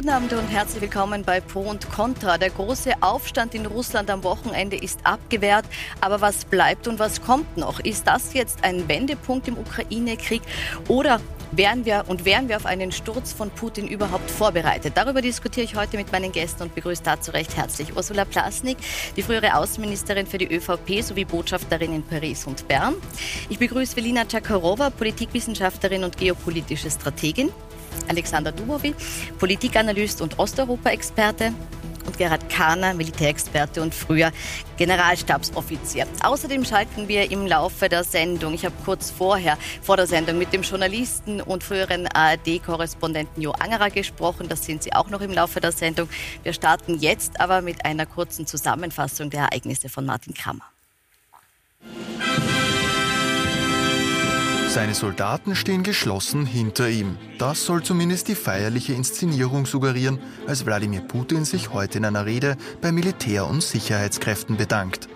Guten Abend und herzlich willkommen bei Pro und Contra. Der große Aufstand in Russland am Wochenende ist abgewehrt. Aber was bleibt und was kommt noch? Ist das jetzt ein Wendepunkt im Ukraine-Krieg oder Wären wir und wären wir auf einen Sturz von Putin überhaupt vorbereitet? Darüber diskutiere ich heute mit meinen Gästen und begrüße dazu recht herzlich Ursula Plasnik, die frühere Außenministerin für die ÖVP sowie Botschafterin in Paris und Bern. Ich begrüße Velina Czakarowa, Politikwissenschaftlerin und geopolitische Strategin. Alexander Dubovi, Politikanalyst und Osteuropa-Experte und Gerhard Kahner, Militärexperte und früher Generalstabsoffizier. Außerdem schalten wir im Laufe der Sendung, ich habe kurz vorher vor der Sendung mit dem Journalisten und früheren ARD-Korrespondenten Jo Angerer gesprochen. Das sind Sie auch noch im Laufe der Sendung. Wir starten jetzt aber mit einer kurzen Zusammenfassung der Ereignisse von Martin Krammer. Seine Soldaten stehen geschlossen hinter ihm. Das soll zumindest die feierliche Inszenierung suggerieren, als Wladimir Putin sich heute in einer Rede bei Militär- und Sicherheitskräften bedankt.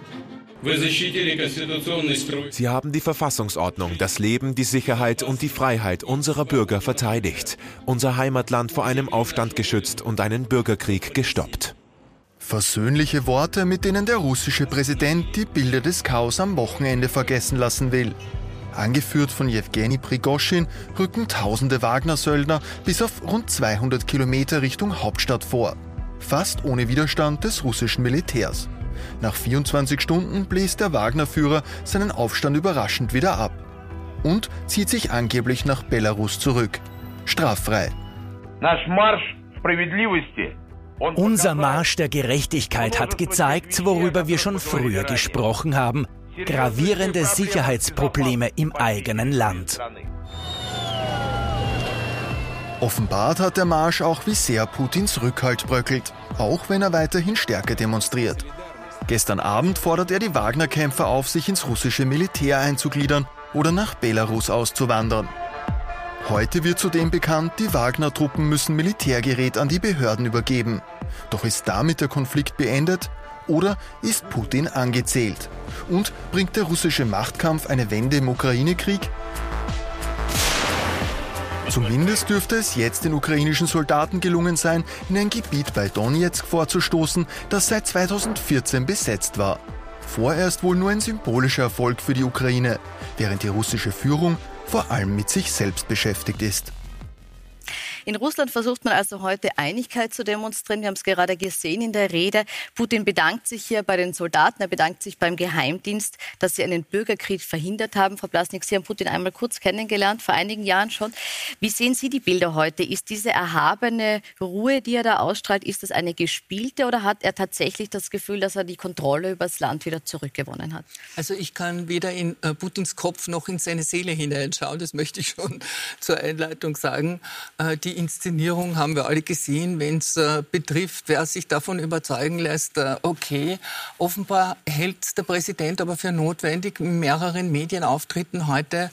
Sie haben die Verfassungsordnung, das Leben, die Sicherheit und die Freiheit unserer Bürger verteidigt, unser Heimatland vor einem Aufstand geschützt und einen Bürgerkrieg gestoppt. Versöhnliche Worte, mit denen der russische Präsident die Bilder des Chaos am Wochenende vergessen lassen will. Angeführt von Jewgeni Prigoschin rücken tausende Wagner-Söldner bis auf rund 200 Kilometer Richtung Hauptstadt vor. Fast ohne Widerstand des russischen Militärs. Nach 24 Stunden bläst der Wagner-Führer seinen Aufstand überraschend wieder ab. Und zieht sich angeblich nach Belarus zurück. Straffrei. Unser Marsch der Gerechtigkeit hat gezeigt, worüber wir schon früher gesprochen haben gravierende Sicherheitsprobleme im eigenen Land. Offenbart hat der Marsch auch, wie sehr Putins Rückhalt bröckelt, auch wenn er weiterhin Stärke demonstriert. Gestern Abend fordert er die Wagner-Kämpfer auf, sich ins russische Militär einzugliedern oder nach Belarus auszuwandern. Heute wird zudem bekannt, die Wagner-Truppen müssen Militärgerät an die Behörden übergeben. Doch ist damit der Konflikt beendet? Oder ist Putin angezählt? Und bringt der russische Machtkampf eine Wende im Ukraine-Krieg? Zumindest dürfte es jetzt den ukrainischen Soldaten gelungen sein, in ein Gebiet bei Donetsk vorzustoßen, das seit 2014 besetzt war. Vorerst wohl nur ein symbolischer Erfolg für die Ukraine, während die russische Führung vor allem mit sich selbst beschäftigt ist. In Russland versucht man also heute Einigkeit zu demonstrieren. Wir haben es gerade gesehen in der Rede. Putin bedankt sich hier bei den Soldaten, er bedankt sich beim Geheimdienst, dass sie einen Bürgerkrieg verhindert haben. Frau Blasnik, Sie haben Putin einmal kurz kennengelernt, vor einigen Jahren schon. Wie sehen Sie die Bilder heute? Ist diese erhabene Ruhe, die er da ausstrahlt, ist das eine gespielte oder hat er tatsächlich das Gefühl, dass er die Kontrolle über das Land wieder zurückgewonnen hat? Also ich kann weder in äh, Putins Kopf noch in seine Seele hineinschauen, das möchte ich schon zur Einleitung sagen. Äh, Inszenierung haben wir alle gesehen, wenn es äh, betrifft, wer sich davon überzeugen lässt, äh, okay. Offenbar hält der Präsident aber für notwendig, in mehreren Medienauftritten heute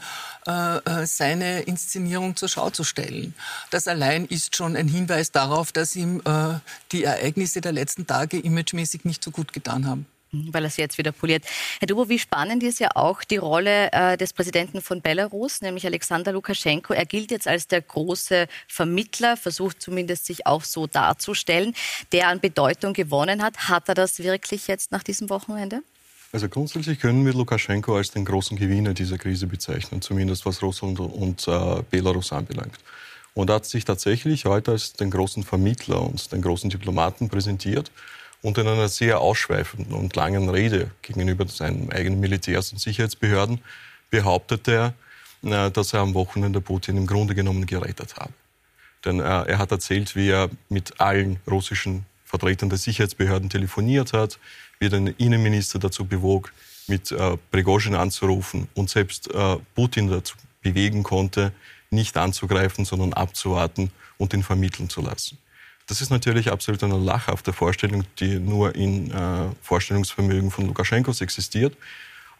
äh, äh, seine Inszenierung zur Schau zu stellen. Das allein ist schon ein Hinweis darauf, dass ihm äh, die Ereignisse der letzten Tage imagemäßig nicht so gut getan haben. Weil er es jetzt wieder poliert. Herr Dubo, wie spannend ist ja auch die Rolle äh, des Präsidenten von Belarus, nämlich Alexander Lukaschenko. Er gilt jetzt als der große Vermittler, versucht zumindest sich auch so darzustellen, der an Bedeutung gewonnen hat. Hat er das wirklich jetzt nach diesem Wochenende? Also grundsätzlich können wir Lukaschenko als den großen Gewinner dieser Krise bezeichnen, zumindest was Russland und äh, Belarus anbelangt. Und er hat sich tatsächlich heute als den großen Vermittler und den großen Diplomaten präsentiert und in einer sehr ausschweifenden und langen Rede gegenüber seinen eigenen Militärs und Sicherheitsbehörden behauptete er, äh, dass er am Wochenende Putin im Grunde genommen gerettet habe. Denn äh, er hat erzählt, wie er mit allen russischen Vertretern der Sicherheitsbehörden telefoniert hat, wie er den Innenminister dazu bewog, mit äh, Prigozhin anzurufen und selbst Putin dazu bewegen konnte, nicht anzugreifen, sondern abzuwarten und ihn vermitteln zu lassen. Das ist natürlich absolut eine lachhafte Vorstellung, die nur in äh, Vorstellungsvermögen von Lukaschenkos existiert.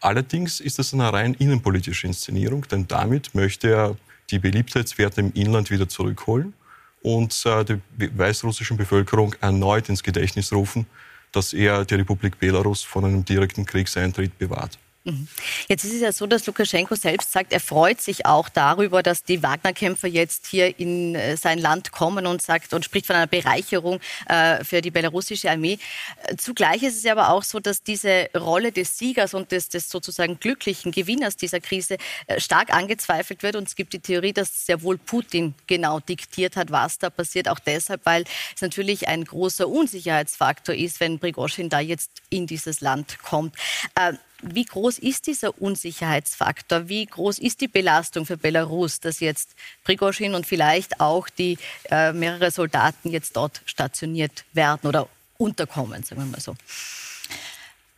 Allerdings ist das eine rein innenpolitische Inszenierung, denn damit möchte er die Beliebtheitswerte im Inland wieder zurückholen und äh, der weißrussischen Bevölkerung erneut ins Gedächtnis rufen, dass er die Republik Belarus von einem direkten Kriegseintritt bewahrt. Mhm. Jetzt ist es ja so, dass Lukaschenko selbst sagt, er freut sich auch darüber, dass die Wagner-Kämpfer jetzt hier in äh, sein Land kommen und sagt und spricht von einer Bereicherung äh, für die belarussische Armee. Äh, zugleich ist es aber auch so, dass diese Rolle des Siegers und des, des sozusagen glücklichen Gewinners dieser Krise stark angezweifelt wird. Und es gibt die Theorie, dass sehr wohl Putin genau diktiert hat, was da passiert. Auch deshalb, weil es natürlich ein großer Unsicherheitsfaktor ist, wenn Prigozhin da jetzt in dieses Land kommt. Wie groß ist dieser Unsicherheitsfaktor? Wie groß ist die Belastung für Belarus, dass jetzt Prigozhin und vielleicht auch die äh, mehrere Soldaten jetzt dort stationiert werden oder unterkommen, sagen wir mal so?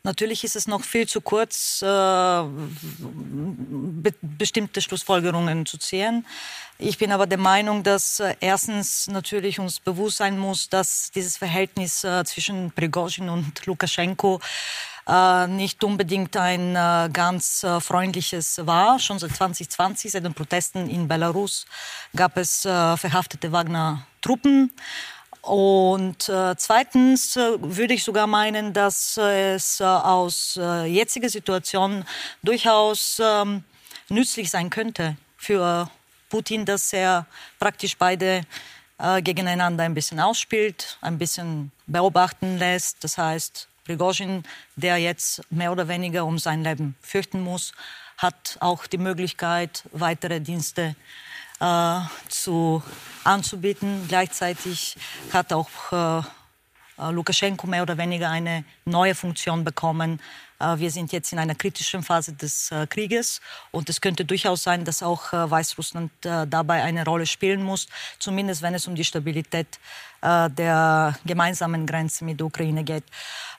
Natürlich ist es noch viel zu kurz, äh, be bestimmte Schlussfolgerungen zu ziehen. Ich bin aber der Meinung, dass äh, erstens natürlich uns bewusst sein muss, dass dieses Verhältnis äh, zwischen Prigozhin und Lukaschenko äh, nicht unbedingt ein äh, ganz äh, freundliches war. Schon seit 2020, seit den Protesten in Belarus, gab es verhaftete Wagner-Truppen. Und äh, zweitens äh, würde ich sogar meinen, dass es äh, aus äh, jetziger Situation durchaus ähm, nützlich sein könnte für Putin, dass er praktisch beide äh, gegeneinander ein bisschen ausspielt, ein bisschen beobachten lässt. Das heißt, Prigozhin, der jetzt mehr oder weniger um sein Leben fürchten muss, hat auch die Möglichkeit, weitere Dienste äh, zu, anzubieten. Gleichzeitig hat auch äh, äh, Lukaschenko mehr oder weniger eine neue Funktion bekommen. Äh, wir sind jetzt in einer kritischen Phase des äh, Krieges und es könnte durchaus sein, dass auch Weißrussland dabei eine Rolle spielen muss, zumindest wenn es um die Stabilität der gemeinsamen Grenze mit der Ukraine geht.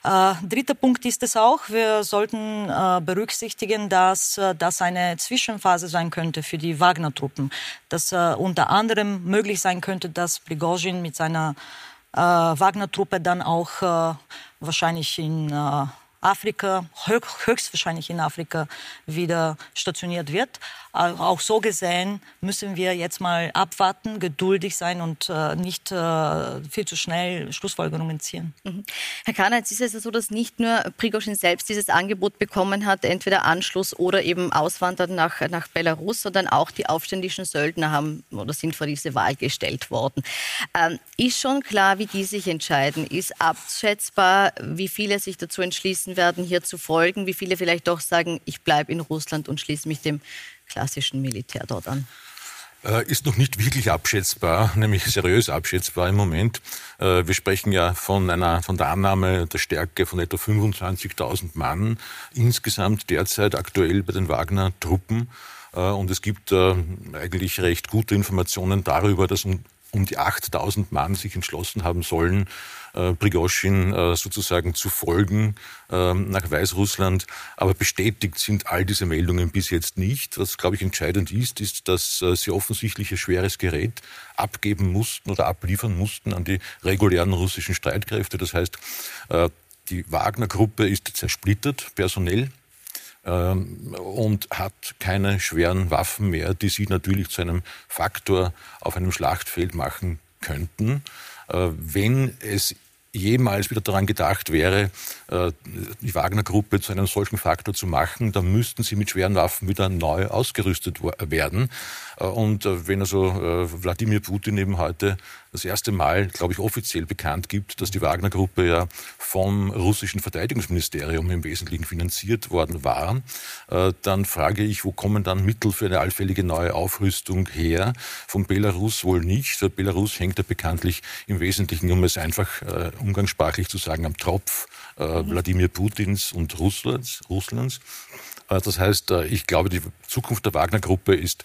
Dritter Punkt ist es auch, wir sollten berücksichtigen, dass das eine Zwischenphase sein könnte für die Wagner-Truppen, dass unter anderem möglich sein könnte, dass Prigozhin mit seiner äh, Wagner-Truppe dann auch äh, wahrscheinlich in äh, Afrika, höchstwahrscheinlich in Afrika wieder stationiert wird. Auch so gesehen müssen wir jetzt mal abwarten, geduldig sein und äh, nicht äh, viel zu schnell Schlussfolgerungen ziehen. Mhm. Herr Kahner, jetzt ist es so, dass nicht nur Prigozhin selbst dieses Angebot bekommen hat, entweder Anschluss oder eben Auswandern nach, nach Belarus, sondern auch die aufständischen Söldner haben oder sind vor diese Wahl gestellt worden. Ähm, ist schon klar, wie die sich entscheiden? Ist abschätzbar, wie viele sich dazu entschließen werden, hier zu folgen? Wie viele vielleicht doch sagen, ich bleibe in Russland und schließe mich dem klassischen Militär dort an? Äh, ist noch nicht wirklich abschätzbar, nämlich seriös abschätzbar im Moment. Äh, wir sprechen ja von einer, von der Annahme der Stärke von etwa 25.000 Mann insgesamt derzeit aktuell bei den Wagner-Truppen. Äh, und es gibt eigentlich recht gute Informationen darüber, dass um, die 8.000 Mann sich entschlossen haben sollen, äh, Prigozhin äh, sozusagen zu folgen äh, nach Weißrussland. Aber bestätigt sind all diese Meldungen bis jetzt nicht. Was, glaube ich, entscheidend ist, ist, dass äh, sie offensichtlich ein schweres Gerät abgeben mussten oder abliefern mussten an die regulären russischen Streitkräfte. Das heißt, äh, die Wagner-Gruppe ist zersplittert personell und hat keine schweren Waffen mehr, die sie natürlich zu einem Faktor auf einem Schlachtfeld machen könnten. Äh, wenn es jemals wieder daran gedacht wäre, äh, die Wagner-Gruppe zu einem solchen Faktor zu machen, dann müssten sie mit schweren Waffen wieder neu ausgerüstet werden. Äh, und wenn also Wladimir Putin eben heute das erste Mal, glaube ich, offiziell bekannt gibt, dass die Wagner-Gruppe ja vom russischen Verteidigungsministerium im Wesentlichen finanziert worden war, dann frage ich, wo kommen dann Mittel für eine allfällige neue Aufrüstung her? Von Belarus wohl nicht. Belarus hängt ja bekanntlich im Wesentlichen, um es einfach umgangssprachlich zu sagen, am Tropf äh, mhm. Wladimir Putins und Russlands. Russlands. Äh, das heißt, äh, ich glaube, die Zukunft der Wagner-Gruppe ist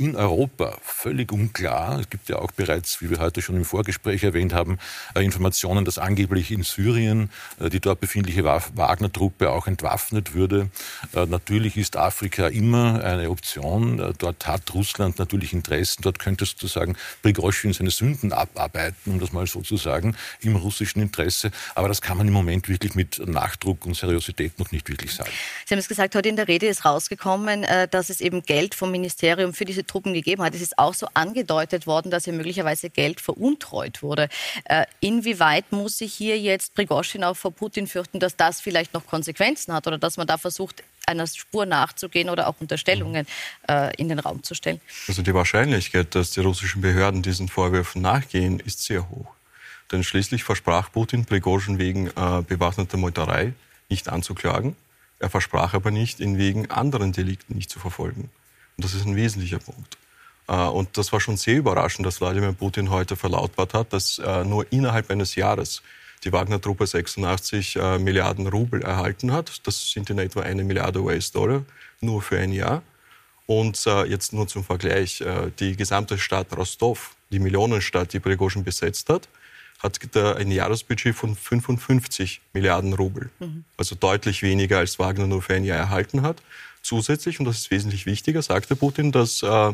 in Europa völlig unklar. Es gibt ja auch bereits, wie wir heute schon im Vorgespräch erwähnt haben, äh, Informationen, dass angeblich in Syrien äh, die dort befindliche Wagner-Truppe auch entwaffnet würde. Äh, natürlich ist Afrika immer eine Option. Dort hat Russland natürlich Interessen. Dort könnte sozusagen Prigozhin seine Sünden abarbeiten, um das mal so zu sagen, im russischen Interesse. Aber das kann man im Moment wirklich mit Nachdruck und Seriosität noch nicht wirklich sagen. Sie haben es gesagt, heute in der Rede ist rausgekommen, dass es eben Geld vom Ministerium für diese Truppen gegeben hat. Es ist auch so angedeutet worden, dass hier möglicherweise Geld veruntreut wurde. Äh, inwieweit muss sich hier jetzt Prigozhin auch vor Putin fürchten, dass das vielleicht noch Konsequenzen hat oder dass man da versucht, einer Spur nachzugehen oder auch Unterstellungen äh, in den Raum zu stellen. Also die Wahrscheinlichkeit, dass die russischen Behörden diesen Vorwürfen nachgehen, ist sehr hoch. Denn schließlich versprach Putin Prigozhin wegen äh, bewaffneter Meuterei nicht anzuklagen. Er versprach aber nicht, ihn wegen anderen Delikten nicht zu verfolgen. Und das ist ein wesentlicher Punkt. Äh, und das war schon sehr überraschend, dass Wladimir Putin heute verlautbart hat, dass äh, nur innerhalb eines Jahres die Wagner-Truppe 86 äh, Milliarden Rubel erhalten hat. Das sind in etwa eine Milliarde US-Dollar nur für ein Jahr. Und jetzt nur zum Vergleich, die gesamte Stadt Rostov, die Millionenstadt, die Prigozhin besetzt hat, hat ein Jahresbudget von 55 Milliarden Rubel. Mhm. Also deutlich weniger, als Wagner nur für ein Jahr erhalten hat. Zusätzlich, und das ist wesentlich wichtiger, sagte Putin, dass äh,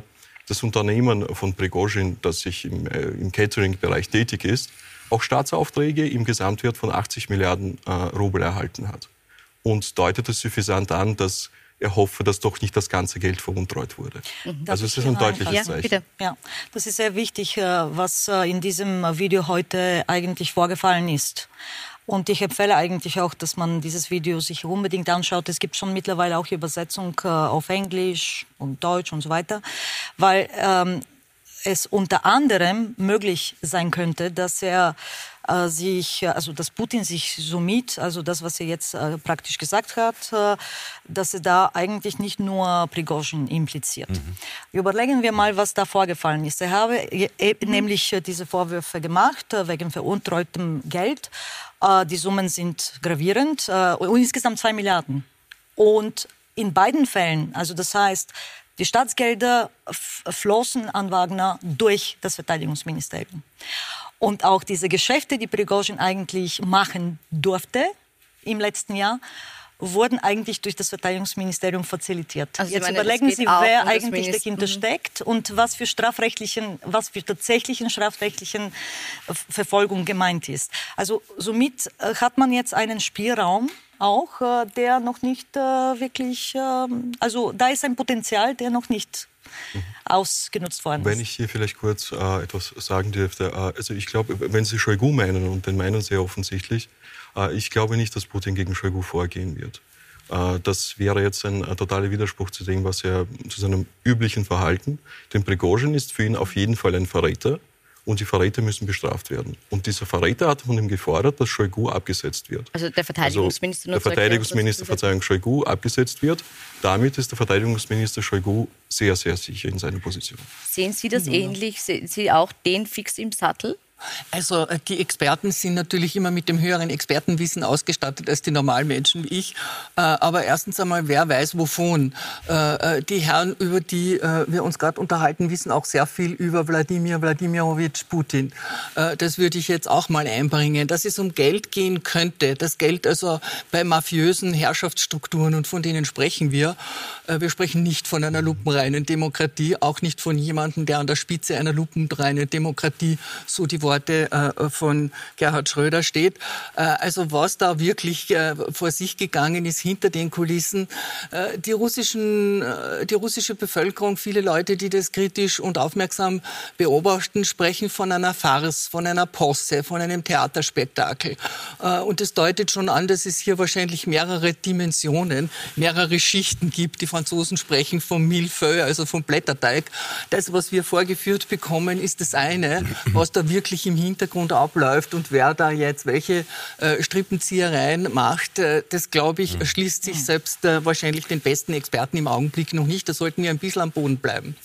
das Unternehmen von Prigozhin, das sich im, äh, im Catering-Bereich tätig ist, auch Staatsaufträge im Gesamtwert von 80 Milliarden äh, Rubel erhalten hat. Und deutet es suffisant an, dass er hoffe, dass doch nicht das ganze Geld veruntreut wurde. Mhm. Also es ist ein deutliches ja, Zeichen. Bitte. Ja, das ist sehr wichtig, äh, was äh, in diesem Video heute eigentlich vorgefallen ist. Und ich empfehle eigentlich auch, dass man dieses Video sich unbedingt anschaut. Es gibt schon mittlerweile auch Übersetzung äh, auf Englisch und Deutsch und so weiter, weil ähm, es unter anderem möglich sein könnte, dass er äh, sich, also dass Putin sich somit, also das, was er jetzt äh, praktisch gesagt hat, äh, dass er da eigentlich nicht nur Prigozhin impliziert. Mhm. Überlegen wir mal, was da vorgefallen ist. Er habe mhm. nämlich diese Vorwürfe gemacht wegen veruntreutem Geld. die Summen sind gravierend und insgesamt zwei Milliarden. Und in beiden Fällen, also das heißt, die Staatsgelder flossen an Wagner durch das Verteidigungsministerium. Und auch diese Geschäfte, die Prigozhin eigentlich machen durfte im letzten Jahr, wurden eigentlich durch das Verteidigungsministerium facilitiert. Also Jetzt meine, überlegen Sie, wer um eigentlich dahinter steckt und was für strafrechtlichen, was für tatsächlichen strafrechtlichen Verfolgung gemeint ist. Also somit äh, hat man jetzt einen Spielraum, auch, äh, der noch nicht äh, wirklich, ähm, also da ist ein Potenzial, der noch nicht mhm. ausgenutzt worden ist. Wenn ich hier vielleicht kurz äh, etwas sagen dürfte. Also ich glaube, wenn Sie Shoigu meinen, und den meinen Sie offensichtlich, äh, ich glaube nicht, dass Putin gegen Shoigu vorgehen wird. Äh, das wäre jetzt ein totaler Widerspruch zu dem, was er zu seinem üblichen Verhalten. Denn Prigozhin ist für ihn auf jeden Fall ein Verräter und die Verräter müssen bestraft werden. Und dieser Verräter hat von ihm gefordert, dass Shoigu abgesetzt wird. Also der Verteidigungsminister. Also der Verteidigungsminister, Verzeihung, Shoigu abgesetzt wird. Damit ist der Verteidigungsminister Shoigu sehr, sehr sicher in seiner Position. Sehen Sie das ja. ähnlich? Sehen Sie auch den fix im Sattel? Also äh, die Experten sind natürlich immer mit dem höheren Expertenwissen ausgestattet als die normalen Menschen wie ich. Äh, aber erstens einmal, wer weiß wovon. Äh, die Herren, über die wir uns gerade unterhalten, wissen auch sehr viel über Wladimir Wladimirovich Putin. Das würde ich jetzt auch mal einbringen. Dass es um Geld gehen könnte, das Geld also bei mafiösen Herrschaftsstrukturen und von denen sprechen wir. Wir sprechen nicht von einer lupenreinen Demokratie, auch nicht von jemandem, der an der Spitze einer lupenreinen Demokratie so die Worte äh, von Gerhard Schröder steht. Äh, also was da wirklich äh, vor sich gegangen ist hinter den Kulissen. Die, russischen, die russische Bevölkerung, viele Leute, die das kritisch und aufmerksam beobachten, sprechen von einer Farce, von einer Posse, von einem Theaterspektakel. Und das deutet schon an, dass es hier wahrscheinlich mehrere Dimensionen, mehrere Schichten gibt. Die Franzosen sprechen vom Millefeuille, also vom Blätterteig. Das, was wir vorgeführt bekommen, ist das eine. Was da wirklich wirklich im Hintergrund abläuft und wer da jetzt welche äh, Strippenziehereien macht, äh, das glaube ich, mhm. schließt sich selbst äh, wahrscheinlich den besten Experten im Augenblick noch nicht. Da sollten wir ein bisschen am Boden bleiben.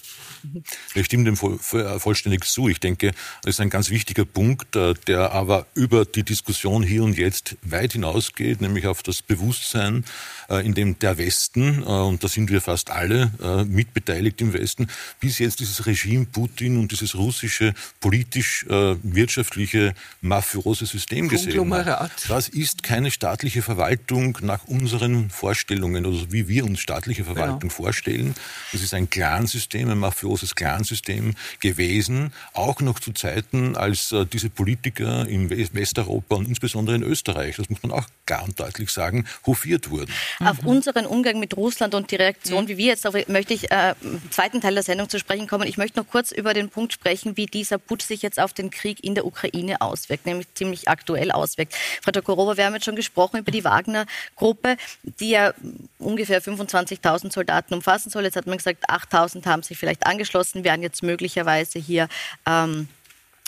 Ich stimme dem vollständig zu. Ich denke, das ist ein ganz wichtiger Punkt, äh, der aber über die Diskussion hier und jetzt weit hinausgeht, nämlich auf das Bewusstsein, äh, in dem der Westen, äh, und da sind wir fast alle mitbeteiligt im Westen, bis jetzt dieses Regime Putin und dieses russische politisch-wirtschaftliche mafiose System gesehen hat. Das ist keine staatliche Verwaltung nach unseren Vorstellungen, also wie wir uns staatliche Verwaltung genau. vorstellen. Das ist ein Clansystem, ein mafioses mafiöses Clansystem gewesen, auch noch zu Zeiten, als äh, diese Politiker in Westeuropa und insbesondere in Österreich, das muss man auch klar und deutlich sagen, hofiert wurden. Auf mhm. unseren Umgang mit Russland und die Reaktion, wie wir jetzt, auf, möchte ich äh, im zweiten Teil der Sendung zu sprechen kommen. Ich möchte noch kurz über den Punkt sprechen, wie dieser Putsch sich jetzt auf den Krieg in der Ukraine auswirkt, nämlich ziemlich aktuell auswirkt. Frau Tokorova, wir haben jetzt schon gesprochen über die Wagner-Gruppe, die ja ungefähr 25.000 Soldaten umfassen soll. Jetzt hat man gesagt, 8.000 haben sich vielleicht angeschlossen, werden jetzt möglicherweise hier ähm,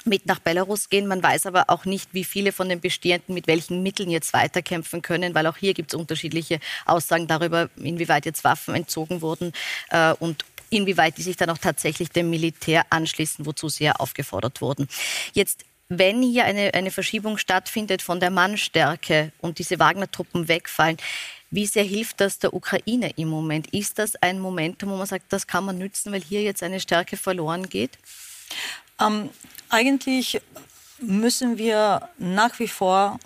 mit nach Belarus gehen. Man weiß aber auch nicht, wie viele von den Bestehenden mit welchen Mitteln jetzt weiterkämpfen können, weil auch hier gibt es unterschiedliche Aussagen darüber, inwieweit jetzt Waffen entzogen wurden äh, und inwieweit die sich dann auch tatsächlich dem Militär anschließen, wozu sie ja aufgefordert wurden. Jetzt wenn hier eine, eine Verschiebung stattfindet von der Mannstärke und diese Wagner-Truppen wegfallen, wie sehr hilft das der Ukraine im Moment? Ist das ein Momentum, wo man sagt, das kann man nützen, weil hier jetzt eine Stärke verloren geht? Ähm, eigentlich müssen wir nach wie vor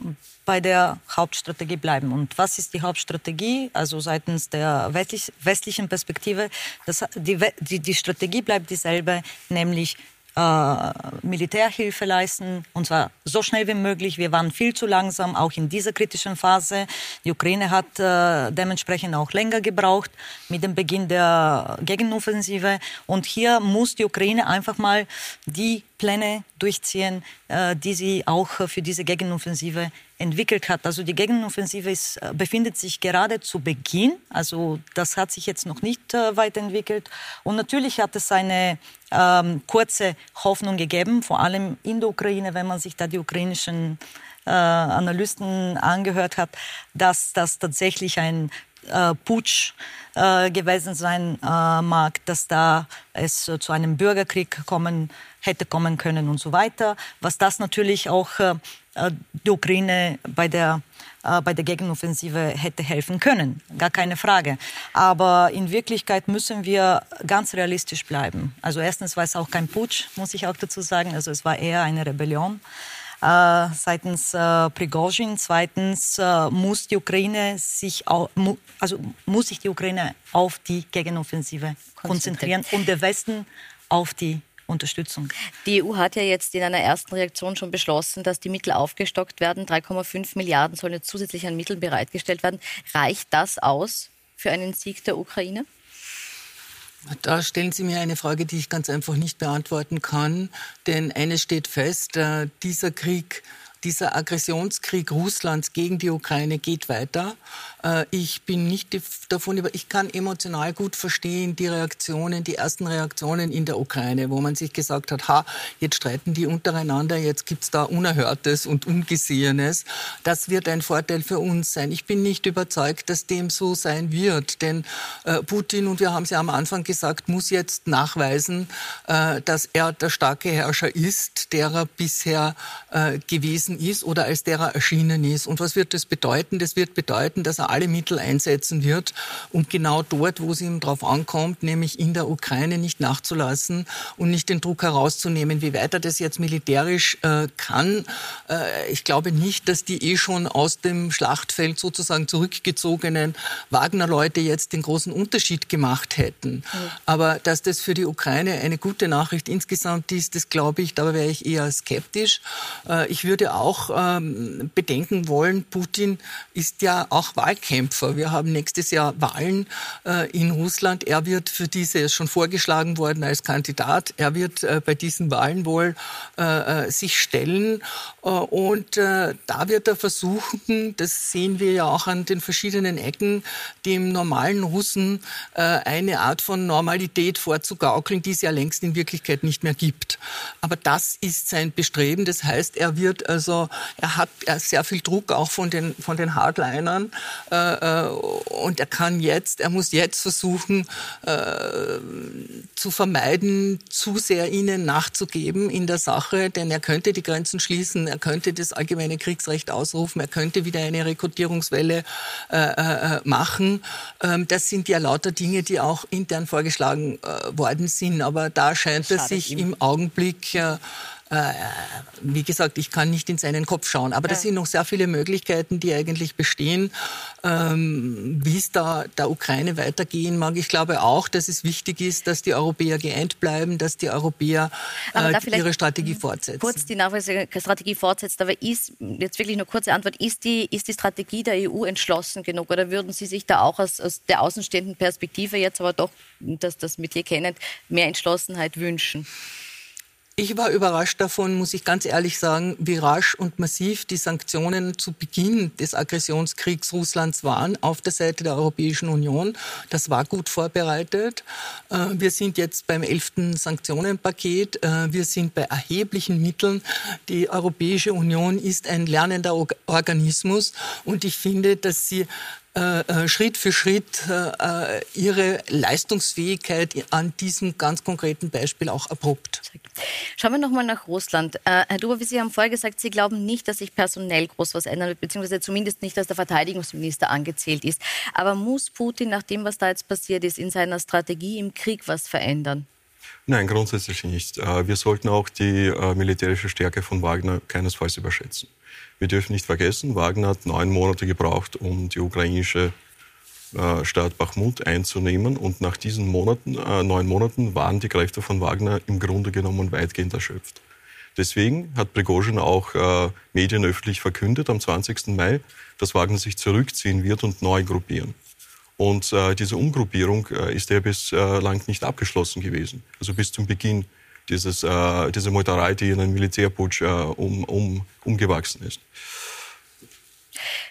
bei der Hauptstrategie bleiben. Und was ist die Hauptstrategie? Also seitens der westlichen Perspektive, das, die, die, die Strategie bleibt dieselbe, nämlich äh, Militärhilfe leisten, und zwar so schnell wie möglich. Wir waren viel zu langsam, auch in dieser kritischen Phase. Die Ukraine hat äh, dementsprechend auch länger gebraucht mit dem Beginn der Gegenoffensive. Und hier muss die Ukraine einfach mal die Pläne durchziehen, äh, die sie auch für diese Gegenoffensive entwickelt hat. Also die Gegenoffensive ist, äh, befindet sich gerade zu Beginn. Also das hat sich jetzt noch nicht äh, weiterentwickelt. Und natürlich hat es eine ähm, kurze Hoffnung gegeben, vor allem in der Ukraine, wenn man sich da die ukrainischen äh, Analysten angehört hat, dass das tatsächlich ein äh, Putsch äh, gewesen sein mag, dass da es zu einem Bürgerkrieg kommen hätte kommen können und so weiter. Was das natürlich auch äh, äh die Ukraine bei der äh, bei der Gegenoffensive hätte helfen können, gar keine Frage. Aber in Wirklichkeit müssen wir ganz realistisch bleiben. Also erstens war es auch kein Putsch, muss ich auch dazu sagen. Also es war eher eine Rebellion äh, seitens äh, Prigozhin. Zweitens äh, muss die Ukraine sich au, mu, also muss sich die Ukraine auf die Gegenoffensive konzentrieren und der Westen auf die Unterstützung. Die EU hat ja jetzt in einer ersten Reaktion schon beschlossen, dass die Mittel aufgestockt werden. 3,5 Milliarden sollen jetzt zusätzlich an Mitteln bereitgestellt werden. Reicht das aus für einen Sieg der Ukraine? Da stellen Sie mir eine Frage, die ich ganz einfach nicht beantworten kann. Denn eines steht fest, äh, dieser Krieg dieser Aggressionskrieg Russlands gegen die Ukraine geht weiter. Äh, ich bin nicht davon über, ich kann emotional gut verstehen die Reaktionen, die ersten Reaktionen in der Ukraine, wo man sich gesagt hat, ha, jetzt streiten die untereinander, jetzt gibt es da Unerhörtes und Ungesehenes. Das wird ein Vorteil für uns sein. Ich bin nicht überzeugt, dass dem so sein wird, denn äh, Putin, und wir haben es ja am Anfang gesagt, muss jetzt nachweisen, äh, dass er der starke Herrscher ist, der er bisher gewesen ist oder als der er erschienen ist. Und was wird das bedeuten? Das wird bedeuten, dass er alle Mittel einsetzen wird, um genau dort, wo es ihm drauf ankommt, nämlich in der Ukraine nicht nachzulassen und nicht den Druck herauszunehmen. Wie weit er das jetzt militärisch äh, kann, äh, ich glaube nicht, dass die eh schon aus dem Schlachtfeld sozusagen zurückgezogenen Wagner-Leute jetzt den großen Unterschied gemacht hätten. Aber dass das für die Ukraine eine gute Nachricht insgesamt ist, das glaube ich, da wäre ich eher skeptisch. Äh, ich würde auch ähm, bedenken wollen, Putin ist ja auch Wahl Wahlkämpfer. Wir haben nächstes Jahr Wahlen äh, in Russland. Er wird für diese, ist schon vorgeschlagen worden als Kandidat, er wird äh, bei diesen Wahlen wohl äh, äh sich stellen. Äh, und äh, da wird er versuchen, das sehen wir ja auch an den verschiedenen Ecken, dem normalen Russen eine Art von Normalität vorzugaukeln, die es ja längst in Wirklichkeit nicht mehr gibt. Aber das ist sein Bestreben. Das heißt, er wird also, er hat sehr viel Druck auch von den, von den Hardlinern. Äh, äh, und er kann jetzt, er muss jetzt versuchen äh, zu vermeiden, zu sehr ihnen nachzugeben in der Sache, denn er könnte die Grenzen schließen, er könnte das allgemeine Kriegsrecht ausrufen, er könnte wieder eine Rekrutierungswelle machen. Ähm, das sind ja lauter Dinge, die auch intern vorgeschlagen worden sind, aber da scheint es sich im Augenblick äh, wie gesagt, ich kann nicht in seinen Kopf schauen. Aber ja. das sind noch sehr viele Möglichkeiten, die eigentlich bestehen, ähm, wie es da der Ukraine weitergehen mag. Ich glaube auch, dass es wichtig ist, dass die Europäer geeint bleiben, dass die Europäer äh, ihre Strategie fortsetzen. Kurz die Nachweisstrategie fortsetzt, aber ist, jetzt wirklich nur kurze Antwort, ist die, ist die Strategie der EU entschlossen genug oder würden Sie sich da auch aus, aus der außenstehenden Perspektive jetzt aber doch, dass das mit dir kennend, mehr Entschlossenheit wünschen? Ich war überrascht davon, muss ich ganz ehrlich sagen, wie rasch und massiv die Sanktionen zu Beginn des Aggressionskriegs Russlands waren auf der Seite der Europäischen Union. Das war gut vorbereitet. Äh, wir sind jetzt beim elften Sanktionenpaket. Äh, wir sind bei erheblichen Mitteln. Die Europäische Union ist ein lernender Organismus und ich finde, dass sie äh, äh, Schritt für Schritt äh, ihre Leistungsfähigkeit an diesem ganz konkreten Beispiel auch erprobt. Schauen wir nochmal nach Russland. Herr Duber, Sie haben vorher gesagt, Sie glauben nicht, dass sich personell groß was ändern wird, beziehungsweise zumindest nicht, dass der Verteidigungsminister angezählt ist. Aber muss Putin nach dem, was da jetzt passiert ist, in seiner Strategie im Krieg was verändern? Nein, grundsätzlich nicht. Wir sollten auch die militärische Stärke von Wagner keinesfalls überschätzen. Wir dürfen nicht vergessen, Wagner hat neun Monate gebraucht, um die ukrainische äh, Stadt Bachmut einzunehmen. Und nach diesen Monaten, äh, neun Monaten waren die Kräfte von Wagner im Grunde genommen weitgehend erschöpft. Deswegen hat Prigozhin auch äh, medienöffentlich verkündet am 20. Mai, dass Wagner sich zurückziehen wird und neu gruppieren. Und äh, diese Umgruppierung äh, ist ja bislang nicht abgeschlossen gewesen. Also bis zum Beginn dieses, äh, diese Meuterei, die in einen Militärputsch äh, um, um, umgewachsen ist.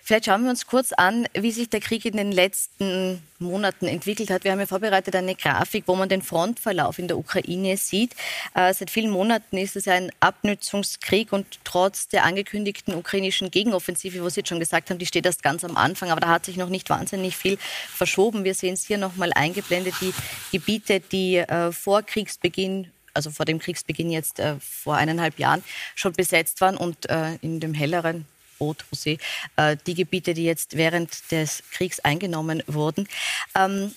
Vielleicht schauen wir uns kurz an, wie sich der Krieg in den letzten Monaten entwickelt hat. Wir haben ja vorbereitet eine Grafik, wo man den Frontverlauf in der Ukraine sieht. Äh, seit vielen Monaten ist es ein Abnützungskrieg und trotz der angekündigten ukrainischen Gegenoffensive, wo Sie jetzt schon gesagt haben, die steht erst ganz am Anfang, aber da hat sich noch nicht wahnsinnig viel verschoben. Wir sehen es hier nochmal eingeblendet, die Gebiete, die äh, vor Kriegsbeginn also vor dem Kriegsbeginn jetzt äh, vor eineinhalb Jahren schon besetzt waren und äh, in dem helleren Rot, Rosé, äh, die Gebiete, die jetzt während des Kriegs eingenommen wurden. Ähm,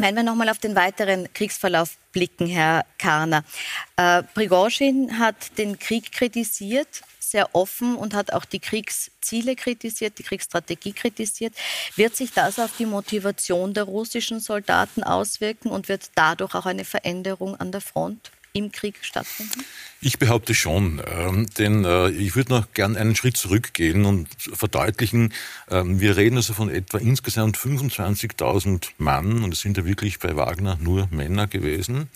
wenn wir nochmal auf den weiteren Kriegsverlauf blicken, Herr Karner. Äh, Prigozhin hat den Krieg kritisiert, sehr offen und hat auch die Kriegsziele kritisiert, die Kriegsstrategie kritisiert. Wird sich das auf die Motivation der russischen Soldaten auswirken und wird dadurch auch eine Veränderung an der Front im Krieg stattfinden? Ich behaupte schon, ähm, denn äh, ich würde noch gern einen Schritt zurückgehen und verdeutlichen, ähm, wir reden also von etwa insgesamt 25.000 Mann und es sind ja wirklich bei Wagner nur Männer gewesen.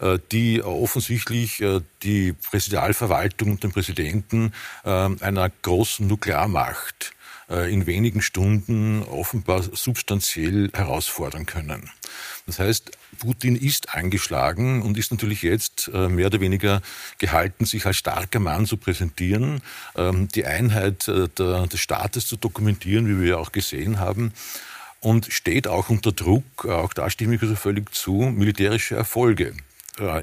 Äh, die offensichtlich äh, die Präsidialverwaltung und den Präsidenten einer großen Nuklearmacht in wenigen Stunden offenbar substanziell herausfordern können. Das heißt, Putin ist eingeschlagen und ist natürlich jetzt mehr oder weniger gehalten, sich als starker Mann zu präsentieren, ähm, die Einheit des Staates zu dokumentieren, wie wir ja auch gesehen haben und steht auch unter Druck, auch da stimme ich also völlig zu, militärische Erfolge äh,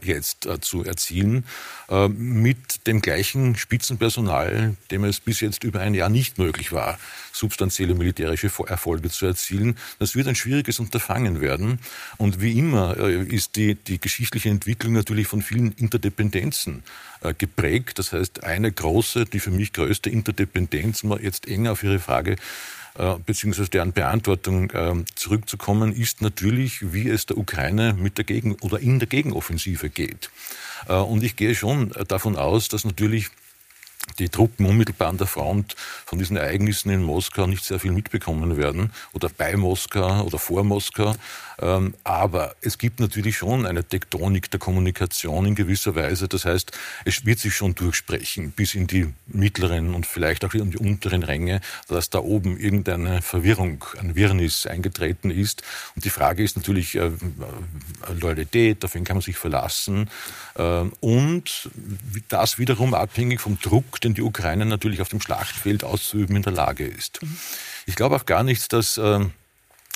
jetzt äh, zu erzielen, äh, mit dem gleichen Spitzenpersonal, dem es bis jetzt über ein Jahr nicht möglich war, substanzielle militärische Erfolge zu erzielen. Das wird ein schwieriges Unterfangen werden. Und wie immer ist die, die geschichtliche Entwicklung natürlich von vielen Interdependenzen geprägt. Das heißt, eine große, die für mich größte Interdependenz, um jetzt enger auf Ihre Frage äh, beziehungsweise deren Beantwortung äh, zurückzukommen, ist natürlich, wie es der Ukraine mit der Gegen- oder in der Gegenoffensive geht. Äh, und ich gehe schon davon aus, dass natürlich die Truppen unmittelbar an der Front von diesen Ereignissen in Moskau nicht sehr viel mitbekommen werden oder bei Moskau oder vor Moskau. Ähm, aber es gibt natürlich schon eine Tektonik der Kommunikation in gewisser Weise. Das heißt, es wird sich schon durchsprechen bis in die mittleren und vielleicht auch in die unteren Ränge, dass da oben irgendeine Verwirrung, ein Wirrnis eingetreten ist. Und die Frage ist natürlich äh, Loyalität, auf wen kann man sich verlassen. Äh, und das wiederum abhängig vom Druck, den die Ukraine natürlich auf dem Schlachtfeld auszuüben in der Lage ist. Ich glaube auch gar nicht, dass äh,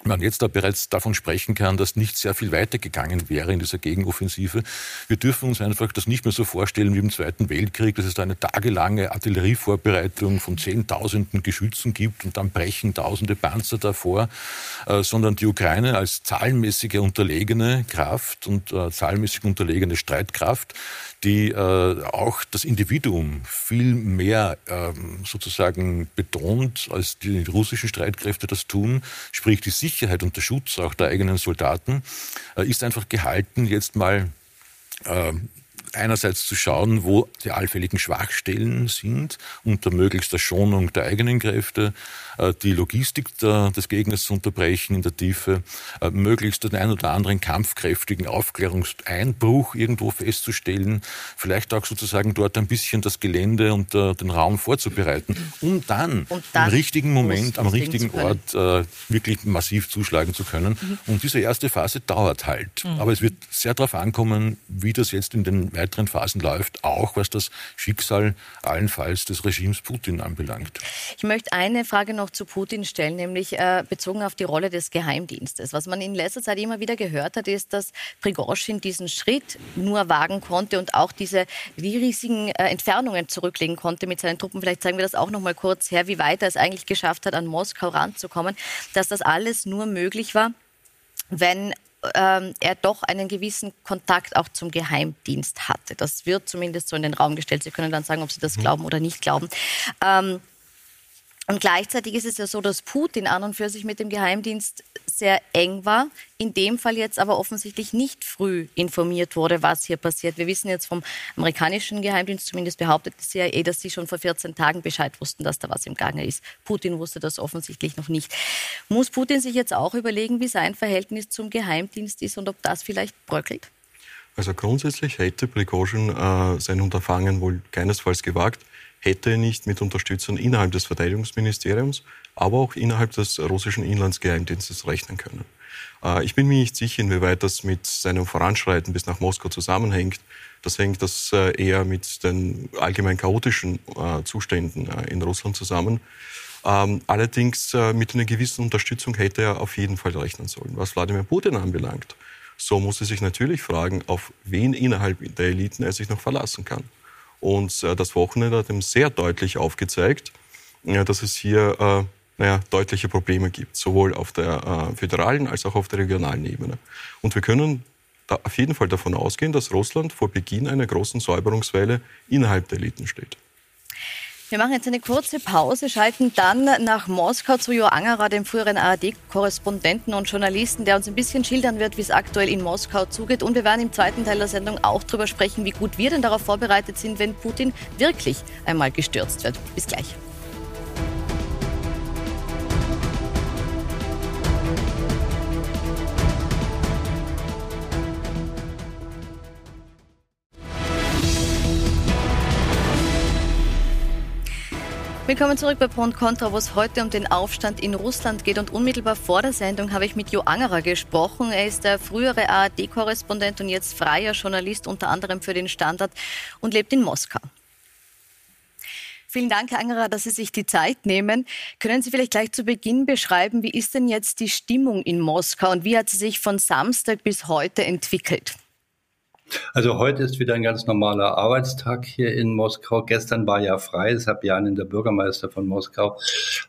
man jetzt da bereits davon sprechen kann, dass nicht sehr viel weitergegangen wäre in dieser Gegenoffensive. Wir dürfen uns einfach das nicht mehr so vorstellen wie im Zweiten Weltkrieg, dass es da eine tagelange Artillerievorbereitung von Zehntausenden Geschützen gibt und dann brechen tausende Panzer davor, äh, sondern die Ukraine als zahlenmäßige unterlegene Kraft und äh, zahlenmäßig unterlegene Streitkraft die äh, auch das Individuum viel mehr ähm, sozusagen betont, als die russischen Streitkräfte das tun, sprich die Sicherheit und der Schutz auch der eigenen Soldaten, äh, ist einfach gehalten, jetzt mal äh, einerseits zu schauen, wo die allfälligen Schwachstellen sind, unter möglichster Schonung der eigenen Kräfte, äh, die Logistik des Gegners zu unterbrechen in der Tiefe, äh, möglichst den einen oder anderen kampfkräftigen Aufklärungseinbruch irgendwo festzustellen, vielleicht auch sozusagen dort ein bisschen das Gelände und äh, den Raum vorzubereiten, um dann, und dann im richtigen Moment, am richtigen Ort wirklich massiv zuschlagen zu können. Mhm. Und diese erste Phase dauert halt. Mhm. Aber es wird sehr darauf ankommen, wie das jetzt in den weiteren Phasen läuft, auch was das Schicksal allenfalls des Regimes Putin anbelangt. Ich möchte eine Frage noch zu Putin stellen, nämlich äh, bezogen auf die Rolle des Geheimdienstes. Was man in letzter Zeit immer wieder gehört hat, ist, dass Prigozhin diesen Schritt nur wagen konnte und auch diese die riesigen äh, Entfernungen zurücklegen konnte mit seinen Truppen. Vielleicht zeigen wir das auch noch mal kurz her, wie weit er es eigentlich geschafft hat, an Moskau ranzukommen, dass das alles nur möglich war, wenn ähm, er doch einen gewissen Kontakt auch zum Geheimdienst hatte. Das wird zumindest so in den Raum gestellt. Sie können dann sagen, ob Sie das mhm. glauben oder nicht glauben. Ähm, und gleichzeitig ist es ja so, dass Putin an und für sich mit dem Geheimdienst sehr eng war, in dem Fall jetzt aber offensichtlich nicht früh informiert wurde, was hier passiert. Wir wissen jetzt vom amerikanischen Geheimdienst, zumindest behauptet die CIA, dass sie schon vor 14 Tagen Bescheid wussten, dass da was im Gange ist. Putin wusste das offensichtlich noch nicht. Muss Putin sich jetzt auch überlegen, wie sein Verhältnis zum Geheimdienst ist und ob das vielleicht bröckelt? Also grundsätzlich hätte Prigozhin äh, sein Unterfangen wohl keinesfalls gewagt hätte nicht mit Unterstützern innerhalb des Verteidigungsministeriums, aber auch innerhalb des russischen Inlandsgeheimdienstes rechnen können. Äh, ich bin mir nicht sicher, inwieweit das mit seinem Voranschreiten bis nach Moskau zusammenhängt. Das hängt das äh, eher mit den allgemein chaotischen äh, Zuständen in Russland zusammen. Ähm, allerdings mit einer gewissen Unterstützung hätte er auf jeden Fall rechnen sollen. Was Wladimir Putin anbelangt, so muss er sich natürlich fragen, auf wen innerhalb der Eliten er sich noch verlassen kann. Und äh, das Wochenende hat ihm sehr deutlich aufgezeigt, äh, dass es hier äh, naja, deutliche Probleme gibt, sowohl auf der föderalen als auch auf der regionalen Ebene. Und wir können auf jeden Fall davon ausgehen, dass Russland vor Beginn einer großen Säuberungswelle innerhalb der Eliten steht. Wir machen jetzt eine kurze Pause, schalten dann nach Moskau zu Jo Angerer, dem früheren ARD-Korrespondenten und Journalisten, der uns ein bisschen schildern wird, wie es aktuell in Moskau zugeht. Und wir werden im zweiten Teil der Sendung auch darüber sprechen, wie gut wir denn darauf vorbereitet sind, wenn Putin wirklich einmal gestürzt wird. Bis gleich. Willkommen zurück bei Pro und Contra, wo es heute um den Aufstand in Russland geht. Und unmittelbar vor der Sendung habe ich mit Jo Angerer gesprochen. Er ist der frühere ARD-Korrespondent und jetzt freier Journalist, unter anderem für den Standard und lebt in Moskau. Vielen Dank, Herr Angerer, dass Sie sich die Zeit nehmen. Können Sie vielleicht gleich zu Beginn beschreiben, wie ist denn jetzt die Stimmung in Moskau und wie hat sie sich von Samstag bis heute entwickelt? Also heute ist wieder ein ganz normaler Arbeitstag hier in Moskau. Gestern war ja frei, deshalb Janin, der Bürgermeister von Moskau,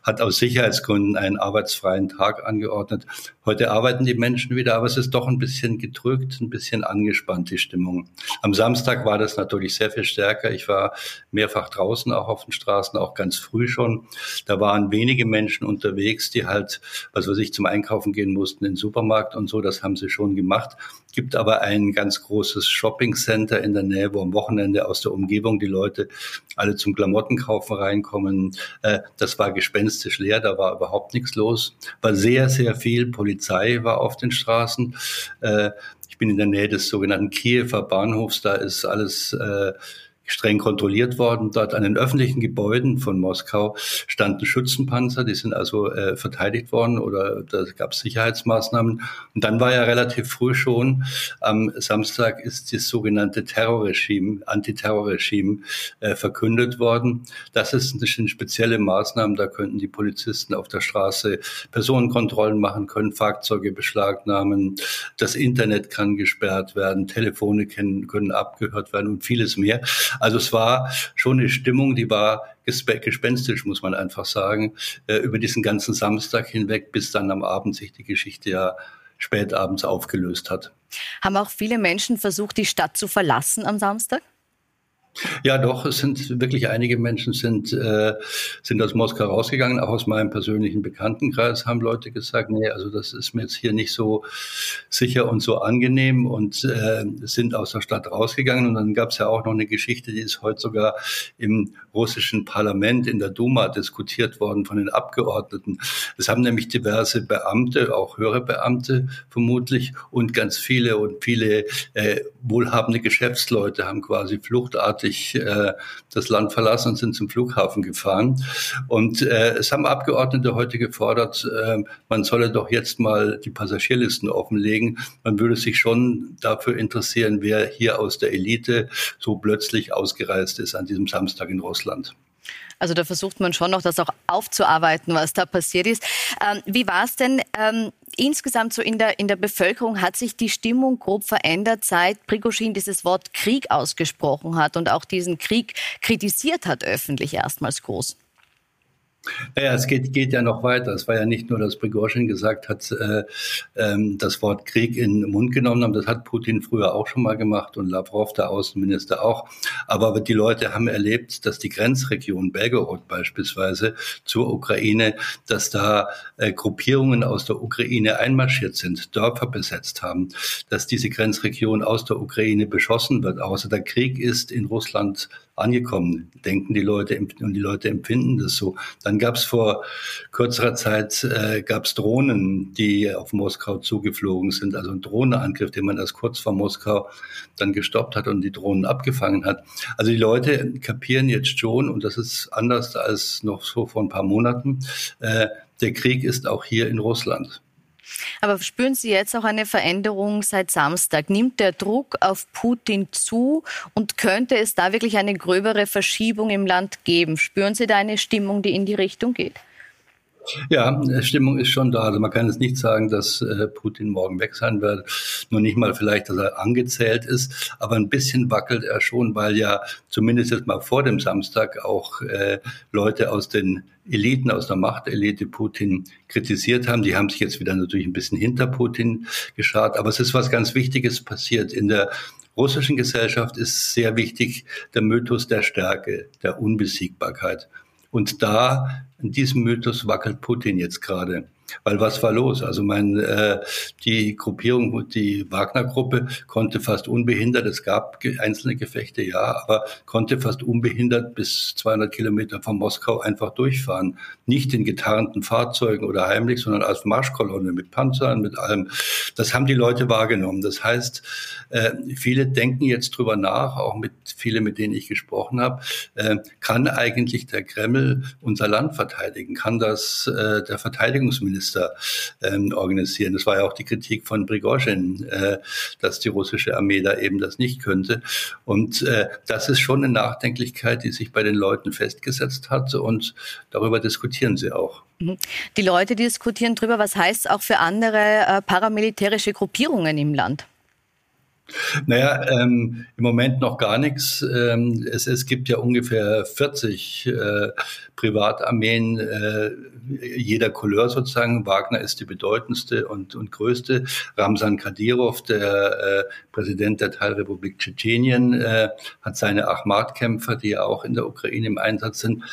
hat aus Sicherheitsgründen einen arbeitsfreien Tag angeordnet. Heute arbeiten die Menschen wieder, aber es ist doch ein bisschen gedrückt, ein bisschen angespannt, die Stimmung. Am Samstag war das natürlich sehr viel stärker. Ich war mehrfach draußen, auch auf den Straßen, auch ganz früh schon. Da waren wenige Menschen unterwegs, die halt, was weiß ich, zum Einkaufen gehen mussten, in den Supermarkt und so. Das haben sie schon gemacht gibt aber ein ganz großes Shopping Center in der Nähe, wo am Wochenende aus der Umgebung die Leute alle zum Klamottenkaufen reinkommen. Äh, das war gespenstisch leer, da war überhaupt nichts los. War sehr, sehr viel Polizei war auf den Straßen. Äh, ich bin in der Nähe des sogenannten Kiewer Bahnhofs, da ist alles äh, streng kontrolliert worden. Dort an den öffentlichen Gebäuden von Moskau standen Schützenpanzer, die sind also äh, verteidigt worden oder da gab es Sicherheitsmaßnahmen. Und dann war ja relativ früh schon, am Samstag ist das sogenannte Terrorregime, Antiterrorregime äh, verkündet worden. Das ist eine spezielle Maßnahme, da könnten die Polizisten auf der Straße Personenkontrollen machen, können Fahrzeuge beschlagnahmen, das Internet kann gesperrt werden, Telefone können, können abgehört werden und vieles mehr. Also es war schon eine Stimmung, die war gespenstisch, muss man einfach sagen, äh, über diesen ganzen Samstag hinweg, bis dann am Abend sich die Geschichte ja spät abends aufgelöst hat. Haben auch viele Menschen versucht, die Stadt zu verlassen am Samstag? Ja, doch, es sind wirklich einige Menschen sind, äh, sind aus Moskau rausgegangen. Auch aus meinem persönlichen Bekanntenkreis haben Leute gesagt, nee, also das ist mir jetzt hier nicht so sicher und so angenehm und äh, sind aus der Stadt rausgegangen. Und dann gab es ja auch noch eine Geschichte, die ist heute sogar im russischen Parlament in der Duma diskutiert worden von den Abgeordneten. Es haben nämlich diverse Beamte, auch höhere Beamte vermutlich und ganz viele und viele äh, wohlhabende Geschäftsleute haben quasi fluchtartig äh, das Land verlassen und sind zum Flughafen gefahren. Und äh, es haben Abgeordnete heute gefordert, äh, man solle doch jetzt mal die Passagierlisten offenlegen. Man würde sich schon dafür interessieren, wer hier aus der Elite so plötzlich ausgereist ist an diesem Samstag in Russland. Also da versucht man schon noch, das auch aufzuarbeiten, was da passiert ist. Ähm, wie war es denn ähm, insgesamt so in der, in der Bevölkerung? Hat sich die Stimmung grob verändert, seit Prigozhin dieses Wort Krieg ausgesprochen hat und auch diesen Krieg kritisiert hat öffentlich erstmals groß? Naja, es geht, geht ja noch weiter. Es war ja nicht nur, dass Prigozhin gesagt hat, äh, ähm, das Wort Krieg in den Mund genommen haben. Das hat Putin früher auch schon mal gemacht und Lavrov, der Außenminister, auch. Aber die Leute haben erlebt, dass die Grenzregion Belgorod beispielsweise zur Ukraine, dass da äh, Gruppierungen aus der Ukraine einmarschiert sind, Dörfer besetzt haben, dass diese Grenzregion aus der Ukraine beschossen wird. Außer der Krieg ist in Russland angekommen, denken die Leute und die Leute empfinden das so. Dann gab es vor kürzerer Zeit äh, gab's Drohnen, die auf Moskau zugeflogen sind, also ein Drohnenangriff, den man erst kurz vor Moskau dann gestoppt hat und die Drohnen abgefangen hat. Also die Leute kapieren jetzt schon, und das ist anders als noch so vor ein paar Monaten, äh, der Krieg ist auch hier in Russland. Aber spüren Sie jetzt auch eine Veränderung seit Samstag? Nimmt der Druck auf Putin zu und könnte es da wirklich eine gröbere Verschiebung im Land geben? Spüren Sie da eine Stimmung, die in die Richtung geht? Ja, Stimmung ist schon da. Also man kann jetzt nicht sagen, dass äh, Putin morgen weg sein wird. Nur nicht mal vielleicht, dass er angezählt ist. Aber ein bisschen wackelt er schon, weil ja zumindest jetzt mal vor dem Samstag auch äh, Leute aus den Eliten, aus der Machtelite Putin kritisiert haben. Die haben sich jetzt wieder natürlich ein bisschen hinter Putin geschart. Aber es ist was ganz Wichtiges passiert. In der russischen Gesellschaft ist sehr wichtig der Mythos der Stärke, der Unbesiegbarkeit. Und da, in diesem Mythos wackelt Putin jetzt gerade. Weil was war los? Also mein, äh, die Gruppierung, die Wagner-Gruppe konnte fast unbehindert, es gab einzelne Gefechte, ja, aber konnte fast unbehindert bis 200 Kilometer von Moskau einfach durchfahren. Nicht in getarnten Fahrzeugen oder heimlich, sondern als Marschkolonne mit Panzern, mit allem. Das haben die Leute wahrgenommen. Das heißt, äh, viele denken jetzt drüber nach, auch mit viele, mit denen ich gesprochen habe, äh, kann eigentlich der Kreml unser Land verteidigen? Kann das äh, der Verteidigungsminister Minister ähm, organisieren. Das war ja auch die Kritik von Prigozhin, äh, dass die russische Armee da eben das nicht könnte. Und äh, das ist schon eine Nachdenklichkeit, die sich bei den Leuten festgesetzt hat und darüber diskutieren sie auch. Mhm. Die Leute diskutieren darüber, was heißt auch für andere äh, paramilitärische Gruppierungen im Land. Naja, ähm, im Moment noch gar nichts. Ähm, es, es gibt ja ungefähr 40 äh, Privatarmeen äh, jeder Couleur sozusagen. Wagner ist die bedeutendste und, und größte. Ramsan Kadyrov, der äh, Präsident der Teilrepublik Tschetschenien, äh, hat seine Ahmad-Kämpfer, die ja auch in der Ukraine im Einsatz sind.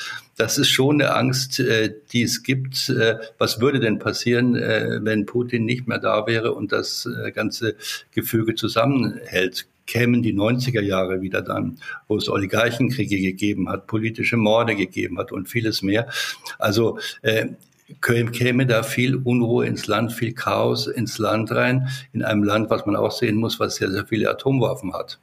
Das ist schon eine Angst, äh, die es gibt. Äh, was würde denn passieren, äh, wenn Putin nicht mehr da wäre und das ganze Gefüge zusammenhält? kämen die 90er Jahre wieder dann, wo es Oligarchenkriege gegeben hat, politische Morde gegeben hat und vieles mehr. Also käme da viel Unruhe ins Land, viel Chaos ins Land rein, in einem Land, was man auch sehen muss, was sehr, sehr viele Atomwaffen hat.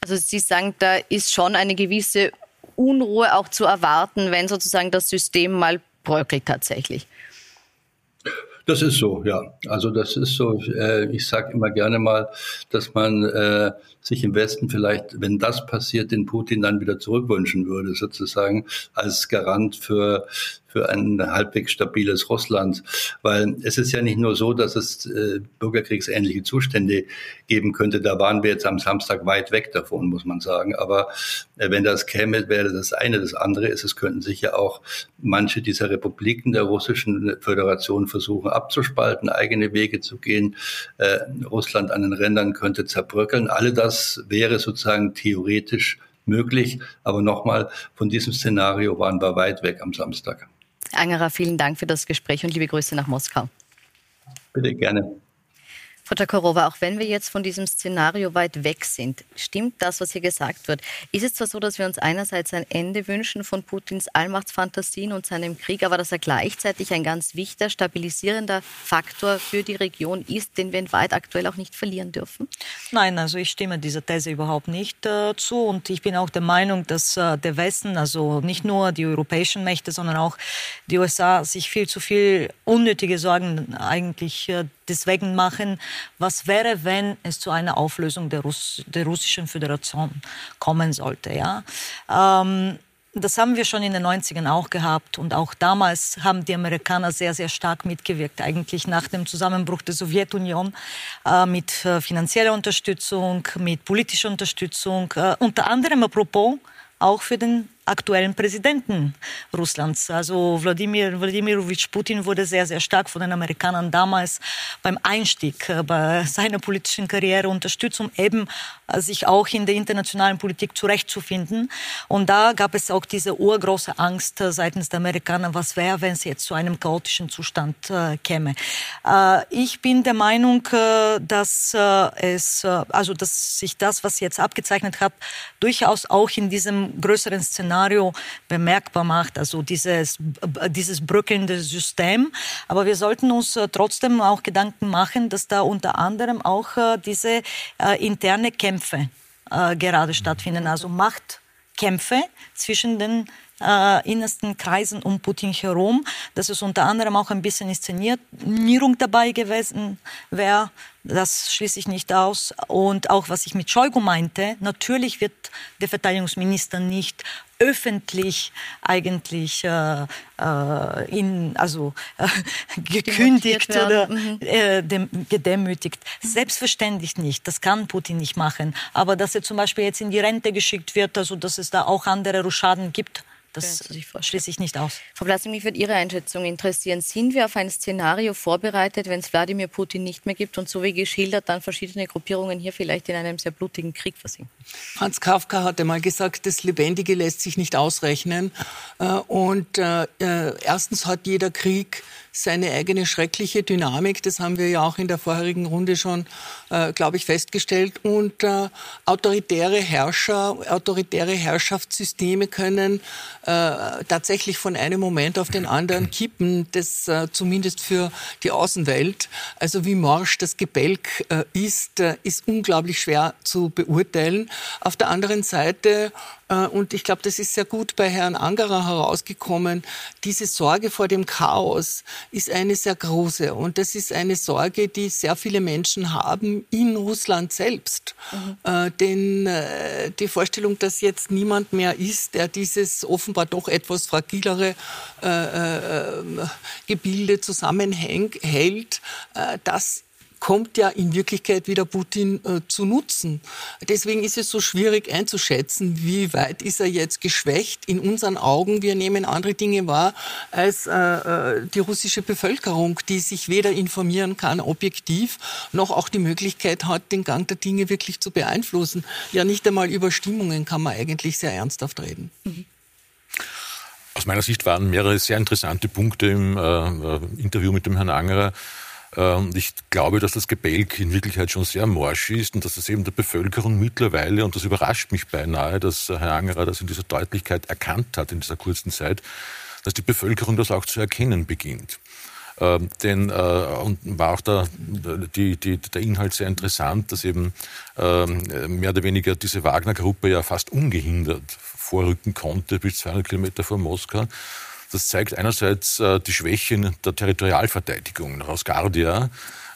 Also Sie sagen, da ist schon eine gewisse Unruhe auch zu erwarten, wenn sozusagen das System mal bröckelt tatsächlich. Das ist so, ja. Also das ist so. Äh, ich sage immer gerne mal, dass man äh, sich im Westen vielleicht, wenn das passiert, den Putin dann wieder zurückwünschen würde, sozusagen als Garant für für ein halbwegs stabiles Russland. Weil es ist ja nicht nur so, dass es äh, bürgerkriegsähnliche Zustände geben könnte. Da waren wir jetzt am Samstag weit weg davon, muss man sagen. Aber äh, wenn das käme, wäre das eine. Das andere ist, es könnten sich ja auch manche dieser Republiken der russischen Föderation versuchen abzuspalten, eigene Wege zu gehen. Äh, Russland an den Rändern könnte zerbröckeln. Alle das wäre sozusagen theoretisch möglich. Aber nochmal, von diesem Szenario waren wir weit weg am Samstag. Angerer, vielen Dank für das Gespräch und liebe Grüße nach Moskau. Bitte gerne. Frau Takarova, auch wenn wir jetzt von diesem Szenario weit weg sind, stimmt das, was hier gesagt wird? Ist es zwar so, dass wir uns einerseits ein Ende wünschen von Putins Allmachtsfantasien und seinem Krieg, aber dass er gleichzeitig ein ganz wichtiger, stabilisierender Faktor für die Region ist, den wir in weit aktuell auch nicht verlieren dürfen? Nein, also ich stimme dieser These überhaupt nicht äh, zu und ich bin auch der Meinung, dass äh, der Westen, also nicht nur die europäischen Mächte, sondern auch die USA sich viel zu viel unnötige Sorgen eigentlich äh, deswegen machen, was wäre, wenn es zu einer Auflösung der, Russ der russischen Föderation kommen sollte. Ja? Ähm, das haben wir schon in den 90ern auch gehabt. Und auch damals haben die Amerikaner sehr, sehr stark mitgewirkt. Eigentlich nach dem Zusammenbruch der Sowjetunion äh, mit äh, finanzieller Unterstützung, mit politischer Unterstützung. Äh, unter anderem apropos auch für den aktuellen Präsidenten Russlands. Also Wladimir Wladimirovich Putin wurde sehr, sehr stark von den Amerikanern damals beim Einstieg äh, bei seiner politischen Karriere unterstützt, um eben äh, sich auch in der internationalen Politik zurechtzufinden. Und da gab es auch diese urgroße Angst äh, seitens der Amerikaner, was wäre, wenn es jetzt zu einem chaotischen Zustand käme. ich bin der Meinung, dass es, also dass sich das, was jetzt abgezeichnet hat, durchaus auch in diesem größeren Szenario Szenario bemerkbar macht, also dieses, dieses bröckelnde System. Aber wir sollten uns äh, trotzdem auch Gedanken machen, dass da unter anderem auch äh, diese äh, interne Kämpfe gerade stattfinden, also Machtkämpfe zwischen den äh, innersten Kreisen um Putin herum, dass es unter anderem auch ein bisschen Inszenierung dabei gewesen wäre. Das schließe ich nicht aus. Und auch was ich mit Scheugu meinte, natürlich wird der Verteidigungsminister nicht öffentlich eigentlich äh, äh, in, also äh, gekündigt oder mhm. äh, dem, gedemütigt. Selbstverständlich nicht. Das kann Putin nicht machen. Aber dass er zum Beispiel jetzt in die Rente geschickt wird, also dass es da auch andere Ruschaden gibt, das schließe ich nicht aus. Frau Blasek, mich würde Ihre Einschätzung interessieren. Sind wir auf ein Szenario vorbereitet, wenn es Wladimir Putin nicht mehr gibt und so wie geschildert dann verschiedene Gruppierungen hier vielleicht in einem sehr blutigen Krieg versinken? Franz Kafka hatte mal gesagt, das Lebendige lässt sich nicht ausrechnen. Äh, und äh, äh, erstens hat jeder Krieg seine eigene schreckliche Dynamik. Das haben wir ja auch in der vorherigen Runde schon, äh, glaube ich, festgestellt. Und äh, autoritäre Herrscher, autoritäre Herrschaftssysteme können äh, tatsächlich von einem Moment auf den anderen kippen. Das äh, zumindest für die Außenwelt. Also wie morsch das Gebälk äh, ist, äh, ist unglaublich schwer zu beurteilen. Auf der anderen Seite und ich glaube, das ist sehr gut bei Herrn Angerer herausgekommen. Diese Sorge vor dem Chaos ist eine sehr große. Und das ist eine Sorge, die sehr viele Menschen haben in Russland selbst. Mhm. Äh, denn äh, die Vorstellung, dass jetzt niemand mehr ist, der dieses offenbar doch etwas fragilere äh, äh Gebilde zusammenhält, äh, das kommt ja in Wirklichkeit wieder Putin äh, zu nutzen. Deswegen ist es so schwierig einzuschätzen, wie weit ist er jetzt geschwächt in unseren Augen. Wir nehmen andere Dinge wahr als äh, äh, die russische Bevölkerung, die sich weder informieren kann objektiv, noch auch die Möglichkeit hat, den Gang der Dinge wirklich zu beeinflussen. Ja, nicht einmal über Stimmungen kann man eigentlich sehr ernsthaft reden. Mhm. Aus meiner Sicht waren mehrere sehr interessante Punkte im äh, äh Interview mit dem Herrn Angerer und ähm, ich glaube, dass das Gebälk in Wirklichkeit schon sehr morsch ist und dass es eben der Bevölkerung mittlerweile, und das überrascht mich beinahe, dass Herr Angerer das in dieser Deutlichkeit erkannt hat in dieser kurzen Zeit, dass die Bevölkerung das auch zu erkennen beginnt. Ähm, denn äh, und war auch der, die, die, der Inhalt sehr interessant, dass eben ähm, mehr oder weniger diese Wagner-Gruppe ja fast ungehindert vorrücken konnte bis 200 Kilometer vor Moskau. Das zeigt einerseits äh, die Schwäche der Territorialverteidigung nach Ausgardia,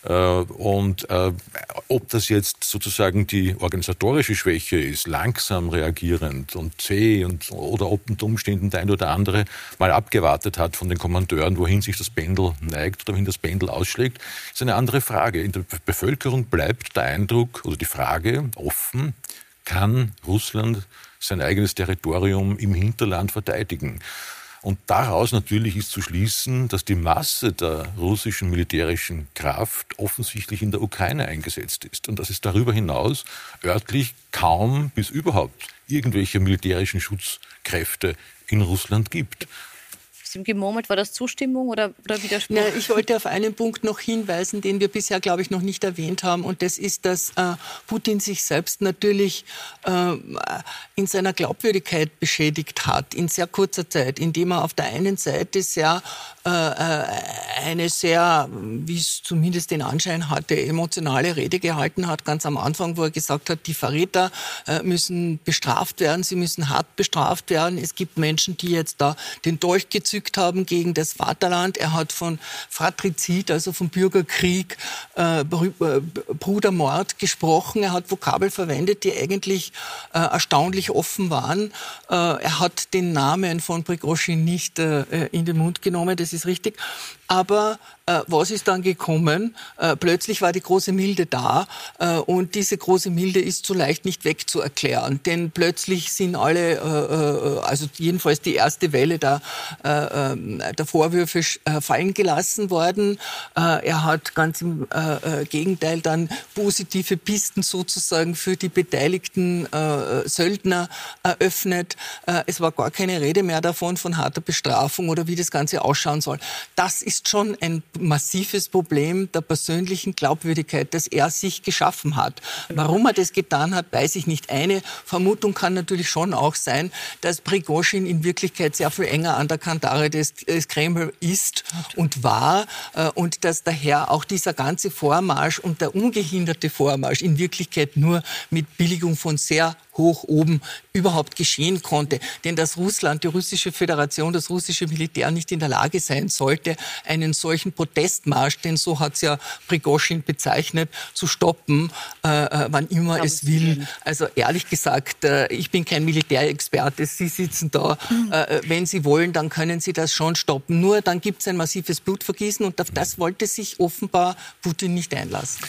äh, und äh, ob das jetzt sozusagen die organisatorische Schwäche ist, langsam reagierend und zäh und, oder ob unter Umständen der ein oder andere mal abgewartet hat von den Kommandeuren, wohin sich das Pendel neigt oder wohin das Pendel ausschlägt, ist eine andere Frage. In der Bevölkerung bleibt der Eindruck oder die Frage offen, kann Russland sein eigenes Territorium im Hinterland verteidigen? Und daraus natürlich ist zu schließen, dass die Masse der russischen militärischen Kraft offensichtlich in der Ukraine eingesetzt ist. Und dass es darüber hinaus örtlich kaum bis überhaupt irgendwelche militärischen Schutzkräfte in Russland gibt gemurmelt. War das Zustimmung oder, oder Widerspruch? Na, ich wollte auf einen Punkt noch hinweisen, den wir bisher, glaube ich, noch nicht erwähnt haben. Und das ist, dass äh, Putin sich selbst natürlich äh, in seiner Glaubwürdigkeit beschädigt hat, in sehr kurzer Zeit, indem er auf der einen Seite sehr äh, äh eine sehr, wie es zumindest den Anschein hatte, emotionale Rede gehalten hat, ganz am Anfang, wo er gesagt hat, die Verräter äh, müssen bestraft werden, sie müssen hart bestraft werden. Es gibt Menschen, die jetzt da den Dolch gezückt haben gegen das Vaterland. Er hat von Fratrizid, also vom Bürgerkrieg, äh, äh, Brudermord gesprochen. Er hat Vokabel verwendet, die eigentlich äh, erstaunlich offen waren. Äh, er hat den Namen von Prigozhin nicht in den Mund genommen, das ist richtig. Aber äh, was ist dann gekommen? Äh, plötzlich war die große Milde da äh, und diese große Milde ist so leicht nicht wegzuerklären, denn plötzlich sind alle, äh, äh, also jedenfalls die erste Welle der, äh, ähm, der Vorwürfe fallen gelassen worden. er hat ganz im Gegenteil dann positive Pisten sozusagen für die beteiligten Söldner eröffnet. es war gar keine Rede mehr davon von harter Bestrafung oder wie das Ganze ausschauen soll. Das ist schon ein massives Problem der persönlichen Glaubwürdigkeit, das er sich geschaffen hat. Warum er das getan hat, weiß ich nicht. Eine Vermutung kann natürlich schon auch sein, dass Prigozhin in Wirklichkeit sehr viel enger an der Kantare des, des Kreml ist und war äh, und dass daher auch dieser ganze Vormarsch und der ungehinderte Vormarsch in Wirklichkeit nur mit Billigung von sehr hoch oben überhaupt geschehen konnte. Denn dass Russland, die russische Föderation, das russische Militär nicht in der Lage sein sollte, einen solchen Protestmarsch, denn so hat es ja Prigozhin bezeichnet, zu stoppen, äh, äh wann immer es will. Also ehrlich gesagt, äh, ich bin kein Militärexperte. Sie sitzen da. Mhm. Äh, wenn Sie wollen, dann können Sie das schon stoppen. Nur dann gibt es ein massives Blutvergießen und auf das wollte sich offenbar Putin nicht einlassen.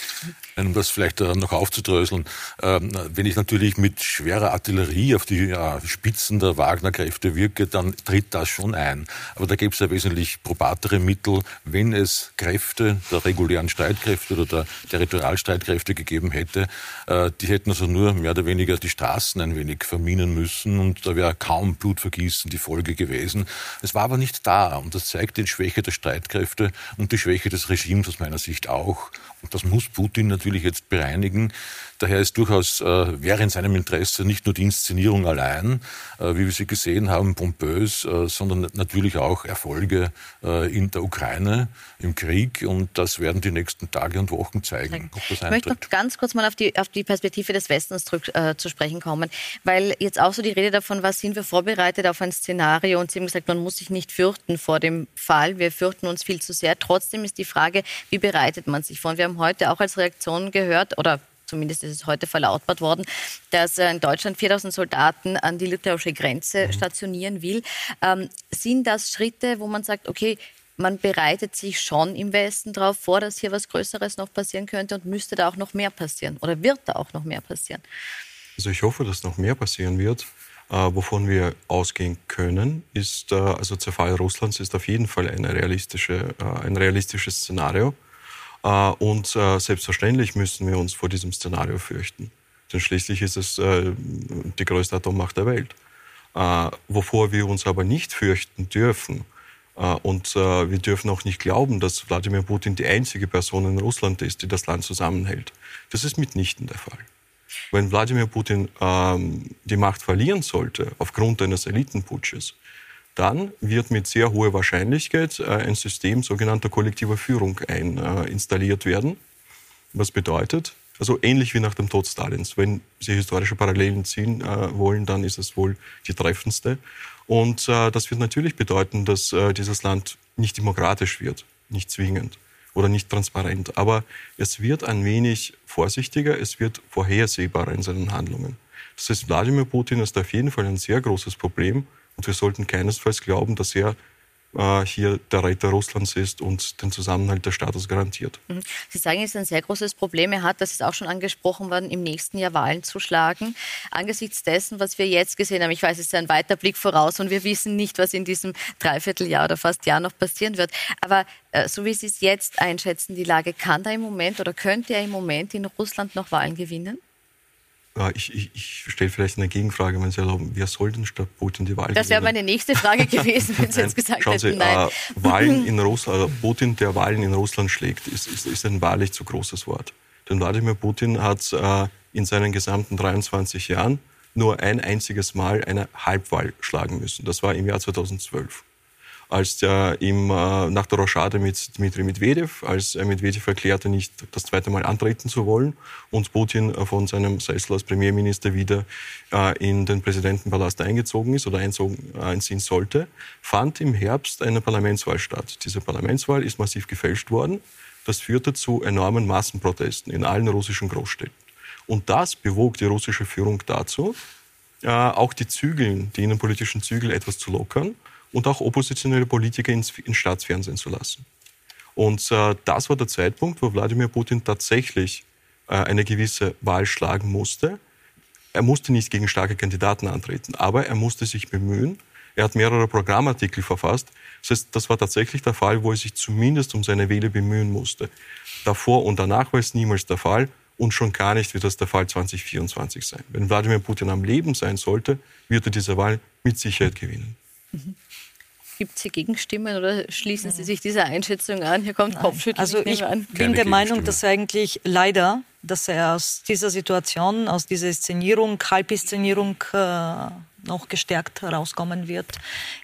Um das vielleicht äh, noch aufzudröseln, ähm, wenn ich natürlich mit schwerer Artillerie auf die Spitzen der Wagner-Kräfte wirke, dann tritt das schon ein. Aber da gäbe es ja wesentlich probatere Mittel, wenn es Kräfte der regulären Streitkräfte oder der Territorialstreitkräfte gegeben hätte. Äh, die hätten also nur mehr oder weniger die Straßen ein wenig verminen müssen und da wäre kaum Blutvergießen die Folge gewesen. Es war aber nicht da und das zeigt die Schwäche der Streitkräfte und die Schwäche des Regimes aus meiner Sicht auch. Das muss Putin natürlich jetzt bereinigen. Daher ist durchaus, äh, wäre in seinem Interesse nicht nur die Inszenierung allein, äh, wie wir sie gesehen haben, pompös, äh, sondern natürlich auch Erfolge äh, in der Ukraine, im Krieg. Und das werden die nächsten Tage und Wochen zeigen, ob das eintritt. Ich möchte noch ganz kurz mal auf die, auf die Perspektive des Westens zurück, äh, zu sprechen kommen, weil jetzt auch so die Rede davon war, sind wir vorbereitet auf ein Szenario und Sie haben gesagt, man muss sich nicht fürchten vor dem Fall. Wir fürchten uns viel zu sehr. Trotzdem ist die Frage, wie bereitet man sich vor? Und wir haben heute auch als Reaktion gehört, oder zumindest ist es heute verlautbart worden, dass in Deutschland 4000 Soldaten an die litauische Grenze mhm. stationieren will. Ähm, sind das Schritte, wo man sagt, okay, man bereitet sich schon im Westen darauf vor, dass hier was Größeres noch passieren könnte und müsste da auch noch mehr passieren oder wird da auch noch mehr passieren? Also ich hoffe, dass noch mehr passieren wird. Äh, wovon wir ausgehen können, ist, äh, also Zerfall Russlands ist auf jeden Fall eine realistische, äh, ein realistisches Szenario. Äh, und äh, selbstverständlich müssen wir uns vor diesem Szenario fürchten. Denn schließlich ist es äh, die größte Atommacht der Welt. Wovor wir uns aber nicht fürchten dürfen, und wir dürfen auch nicht glauben, dass Wladimir Putin die einzige Person in Russland ist, die das Land zusammenhält. Das ist mitnichten der Fall. Wenn Wladimir Putin ähm, die Macht verlieren sollte aufgrund eines Elitenputsches, dann wird mit sehr hoher Wahrscheinlichkeit äh, ein System sogenannter kollektiver Führung ein, äh, installiert werden. Was bedeutet, also ähnlich wie nach dem Tod Stalins. Wenn Sie historische Parallelen ziehen äh, wollen, dann ist es wohl die treffendste. Und äh, das wird natürlich bedeuten, dass äh, dieses Land nicht demokratisch wird, nicht zwingend oder nicht transparent. Aber es wird ein wenig vorsichtiger, es wird vorhersehbarer in seinen Handlungen. Das heißt, Wladimir Putin ist auf jeden Fall ein sehr großes Problem und wir sollten keinesfalls glauben, dass er äh, hier der Retter Russlands ist und den Zusammenhalt des Staates garantiert. Mhm. Sie sagen, es ist ein sehr großes Problem. Er hat, das ist auch schon angesprochen worden, im nächsten Jahr Wahlen zu schlagen. Angesichts dessen, was wir jetzt gesehen haben, ich weiß, es ist ein weiter Blick voraus und wir wissen nicht, was in diesem Dreivierteljahr oder fast Jahr noch passieren wird. Aber äh, so wie Sie es jetzt einschätzen, die Lage, kann da im Moment oder könnte er im Moment in Russland noch Wahlen gewinnen? Ich, ich, ich stelle vielleicht eine Gegenfrage, wenn Sie erlauben. Wer soll denn statt Putin die Wahl Das wäre meine nächste Frage gewesen, wenn Sie jetzt gesagt Schauen hätten, Sie, nein. Äh, Wahlen in Russland, äh, Putin, der Wahlen in Russland schlägt, ist, ist, ist ein wahrlich zu großes Wort. Denn Wladimir Putin hat äh, in seinen gesamten 23 Jahren nur ein einziges Mal eine Halbwahl schlagen müssen. Das war im Jahr 2012 als der ihm äh, nach der Rochade mit Dmitri Medvedev, als er Medvedev erklärte, nicht das zweite Mal antreten zu wollen und Putin äh, von seinem Sessel als Premierminister wieder äh, in den Präsidentenpalast eingezogen ist oder äh, einziehen sollte, fand im Herbst eine Parlamentswahl statt. Diese Parlamentswahl ist massiv gefälscht worden. Das führte zu enormen Massenprotesten in allen russischen Großstädten. Und das bewog die russische Führung dazu, auch die Zügel, die innenpolitischen Zügel etwas zu lockern und auch oppositionelle Politiker ins, ins Staatsfernsehen zu lassen. Und äh, das war der Zeitpunkt, wo Wladimir Putin tatsächlich äh, eine gewisse Wahl schlagen musste. Er musste nicht gegen starke Kandidaten antreten, aber er musste sich bemühen. Er hat mehrere Programmartikel verfasst. Das heißt, das war tatsächlich der Fall, wo er sich zumindest um seine Wähler bemühen musste. Davor und danach war es niemals der Fall und schon gar nicht wird das der Fall 2024 sein. Wenn Wladimir Putin am Leben sein sollte, wird er diese Wahl mit Sicherheit gewinnen. Mhm. Gibt es hier Gegenstimmen oder schließen Sie sich dieser Einschätzung an? Hier kommt Kopfschütteln. Also ich an. bin der Meinung, dass eigentlich leider, dass er aus dieser Situation, aus dieser Inszenierung, Halbinszenierung äh, noch gestärkt herauskommen wird.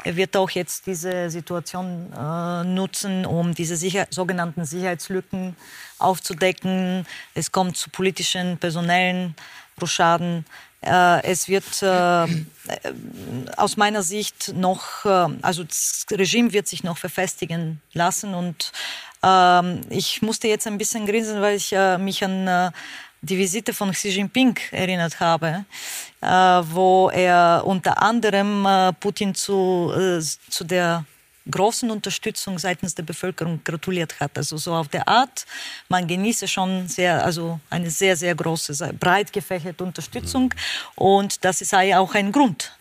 Er wird auch jetzt diese Situation äh, nutzen, um diese Sicher sogenannten Sicherheitslücken aufzudecken. Es kommt zu politischen, personellen Bruschaden. Äh, es wird äh, aus meiner Sicht noch, äh, also das Regime wird sich noch verfestigen lassen und ähm, ich musste jetzt ein bisschen grinsen, weil ich mich an die Visite von Xi Jinping erinnert habe, wo er unter anderem Putin zu, zu der großen Unterstützung seitens der Bevölkerung gratuliert hat. Also so auf der Art, man genieße schon sehr, also eine sehr, sehr große, breit gefächerte Unterstützung. Und das sei auch ein Grund,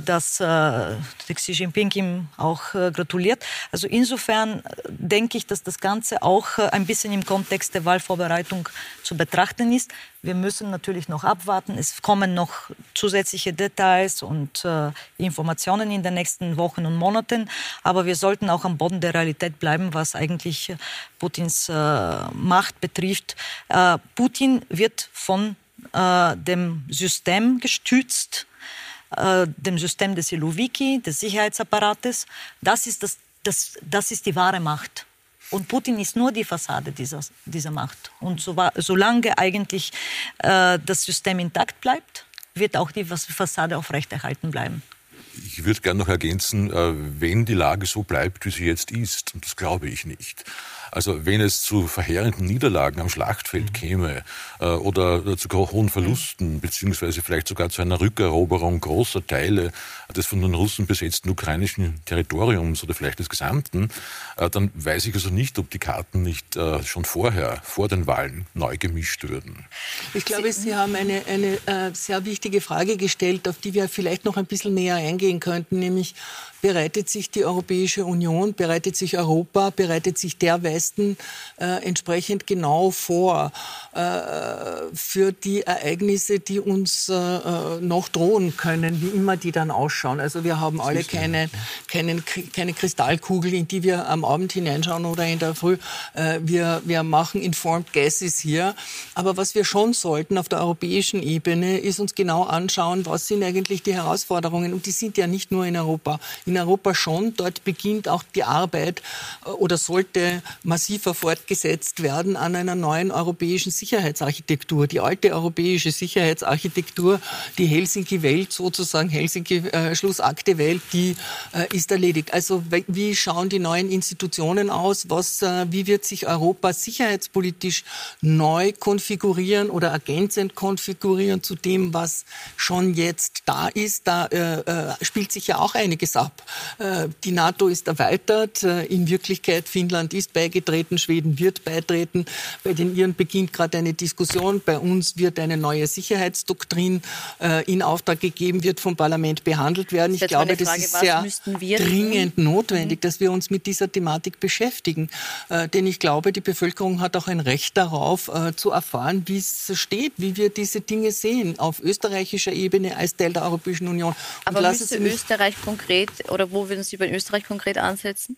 dass äh, Xi Jinping ihm auch äh, gratuliert. Also insofern denke ich, dass das Ganze auch ein bisschen im Kontext der Wahlvorbereitung zu betrachten ist. Wir müssen natürlich noch abwarten. Es kommen noch zusätzliche Details und äh, Informationen in den nächsten Wochen und Monaten. Aber wir sollten auch am Boden der Realität bleiben, was eigentlich Putins äh, Macht betrifft. Äh, Putin wird von dem System gestützt äh, dem System des Siloviki, des Sicherheitsapparates. Das ist, das, das, das ist die wahre Macht. Und Putin ist nur die Fassade dieser, dieser Macht. Und so, solange eigentlich äh, das System intakt bleibt, wird auch die Fassade aufrechterhalten bleiben. Ich würde gerne noch ergänzen, äh, wenn die Lage so bleibt, wie sie jetzt ist, und das glaube ich nicht, also wenn es zu verheerenden Niederlagen am Schlachtfeld mhm. käme äh, oder zu hohen Verlusten, beziehungsweise vielleicht sogar zu einer Rückeroberung großer Teile des von den Russen besetzten ukrainischen Territoriums oder vielleicht des gesamten, äh, dann weiß ich also nicht, ob die Karten nicht äh, schon vorher, vor den Wahlen, neu gemischt würden. Ich glaube, Sie haben eine, eine äh, sehr wichtige Frage gestellt, auf die wir vielleicht noch ein bisschen näher eingehen könnten, nämlich bereitet sich die Europäische Union, bereitet sich Europa, bereitet sich der leisten äh, entsprechend genau vor äh, für die Ereignisse, die uns äh, äh noch drohen können, wie immer die dann ausschauen. Also wir haben alle keine, keine, keine Kristallkugel, in die wir am Abend hineinschauen oder in der Früh. Äh, wir, wir machen informed guesses hier. Aber was wir schon sollten auf der europäischen Ebene, ist uns genau anschauen, was sind eigentlich die Herausforderungen. Und die sind ja nicht nur in Europa. In Europa schon. Dort beginnt auch die Arbeit äh, oder sollte massiver fortgesetzt werden an einer neuen europäischen Sicherheitsarchitektur. Die alte europäische Sicherheitsarchitektur, die Helsinki-Welt sozusagen, Helsinki-Schlussakte-Welt, die äh, ist erledigt. Also wie schauen die neuen Institutionen aus? Was, äh, wie wird sich Europa sicherheitspolitisch neu konfigurieren oder ergänzend konfigurieren zu dem, was schon jetzt da ist? Da äh, äh spielt sich ja auch einiges ab. Äh, die NATO ist erweitert. Äh, in Wirklichkeit, Finnland ist beigetreten, Schweden wird beitreten. Bei den Iren beginnt gerade eine Diskussion. Bei uns wird eine neue Sicherheitsdoktrin in Auftrag gegeben, wird vom Parlament behandelt werden. Ich glaube, Frage, das ist sehr dringend tun? notwendig, mhm. dass wir uns mit dieser Thematik beschäftigen. denn ich glaube, die Bevölkerung hat auch ein Recht darauf, zu erfahren, wie es steht, wie wir diese Dinge sehen, auf österreichischer Ebene als Teil der Europäischen Union. Und Aber müsste Österreich konkret oder wo würden Sie bei Österreich konkret ansetzen?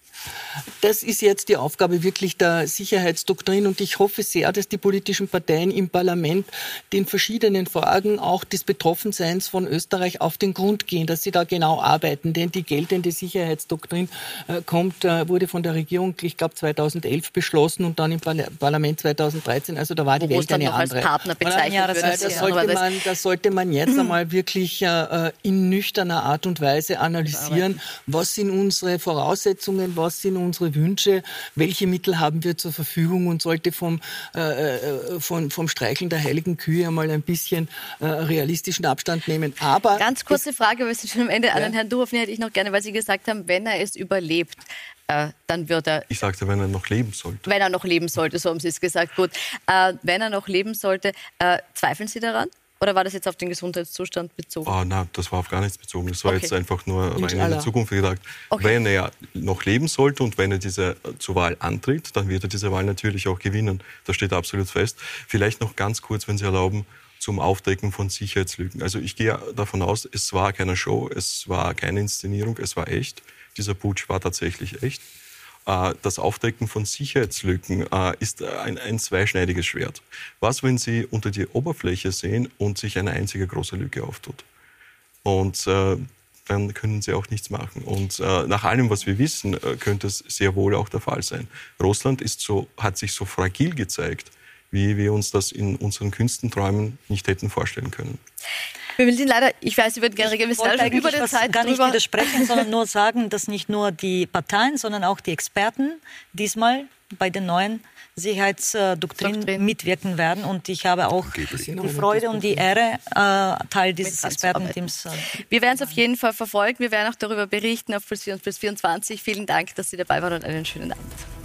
Das ist jetzt die Aufgabe wirklich der Sicherheitsdoktrin und ich hoffe sehr, dass die politischen Parteien im Parlament den verschiedenen Fragen auch des Betroffenseins von Österreich auf den Grund gehen, dass sie da genau arbeiten, denn die geltende Sicherheitsdoktrin äh, kommt, äh, wurde von der Regierung, ich glaube 2011 beschlossen und dann im Parlament 2013, also da war die Wo Welt eine andere. Ja, das, sollte man, das sollte man jetzt einmal wirklich äh, in nüchterner Art und Weise analysieren, was sind unsere Voraussetzungen, was sind unsere Wünsche, welche Mittel haben wir zur Verfügung und sollte vom, äh, äh vom, vom Streicheln der heiligen Kühe einmal ein bisschen äh, realistischen Abstand nehmen. Aber Ganz kurze Frage, wir sind schon am Ende ja. an den Herrn Duhoff, hätte ich noch gerne, weil Sie gesagt haben, wenn er es überlebt, äh, dann wird er. Ich sagte, wenn er noch leben sollte. Wenn er noch leben sollte, so haben Sie es gesagt. Gut. Äh, wenn er noch leben sollte, äh, zweifeln Sie daran? Oder war das jetzt auf den Gesundheitszustand bezogen? Oh, nein, das war auf gar nichts bezogen. Das war okay. jetzt einfach nur rein in die Zukunft gesagt. Okay. Wenn er noch leben sollte und wenn er diese äh, zur Wahl antritt, dann wird er diese Wahl natürlich auch gewinnen. Das steht absolut fest. Vielleicht noch ganz kurz, wenn Sie erlauben, zum Aufdecken von Sicherheitslücken. Also ich gehe davon aus, es war keine Show, es war keine Inszenierung, es war echt. Dieser Putsch war tatsächlich echt. Äh, das Aufdecken von Sicherheitslücken äh, ist ein, ein, zweischneidiges Schwert. Was, wenn Sie unter die Oberfläche sehen und sich eine einzige große Lücke auftut? Und äh, dann können sie auch nichts machen. Und nach allem, was wir wissen, könnte es sehr wohl auch der Fall sein. Russland ist so, hat sich so fragil gezeigt, wie wir uns das in unseren Künstenträumen nicht hätten vorstellen können. Wir will Sie leider, ich weiß, Sie würden gerne schon über der Zeit gar nicht drüber. widersprechen, sondern nur sagen, dass nicht nur die Parteien, sondern auch die Experten diesmal bei den neuen Sicherheitsdoktrin Doktrin. mitwirken werden. Und ich habe auch die Freude und die Ehre, äh, Teil dieses Expertenteams. Wir werden es auf jeden Fall verfolgen. Wir werden auch darüber berichten auf Plus 24. Vielen Dank, dass Sie dabei waren und einen schönen Abend.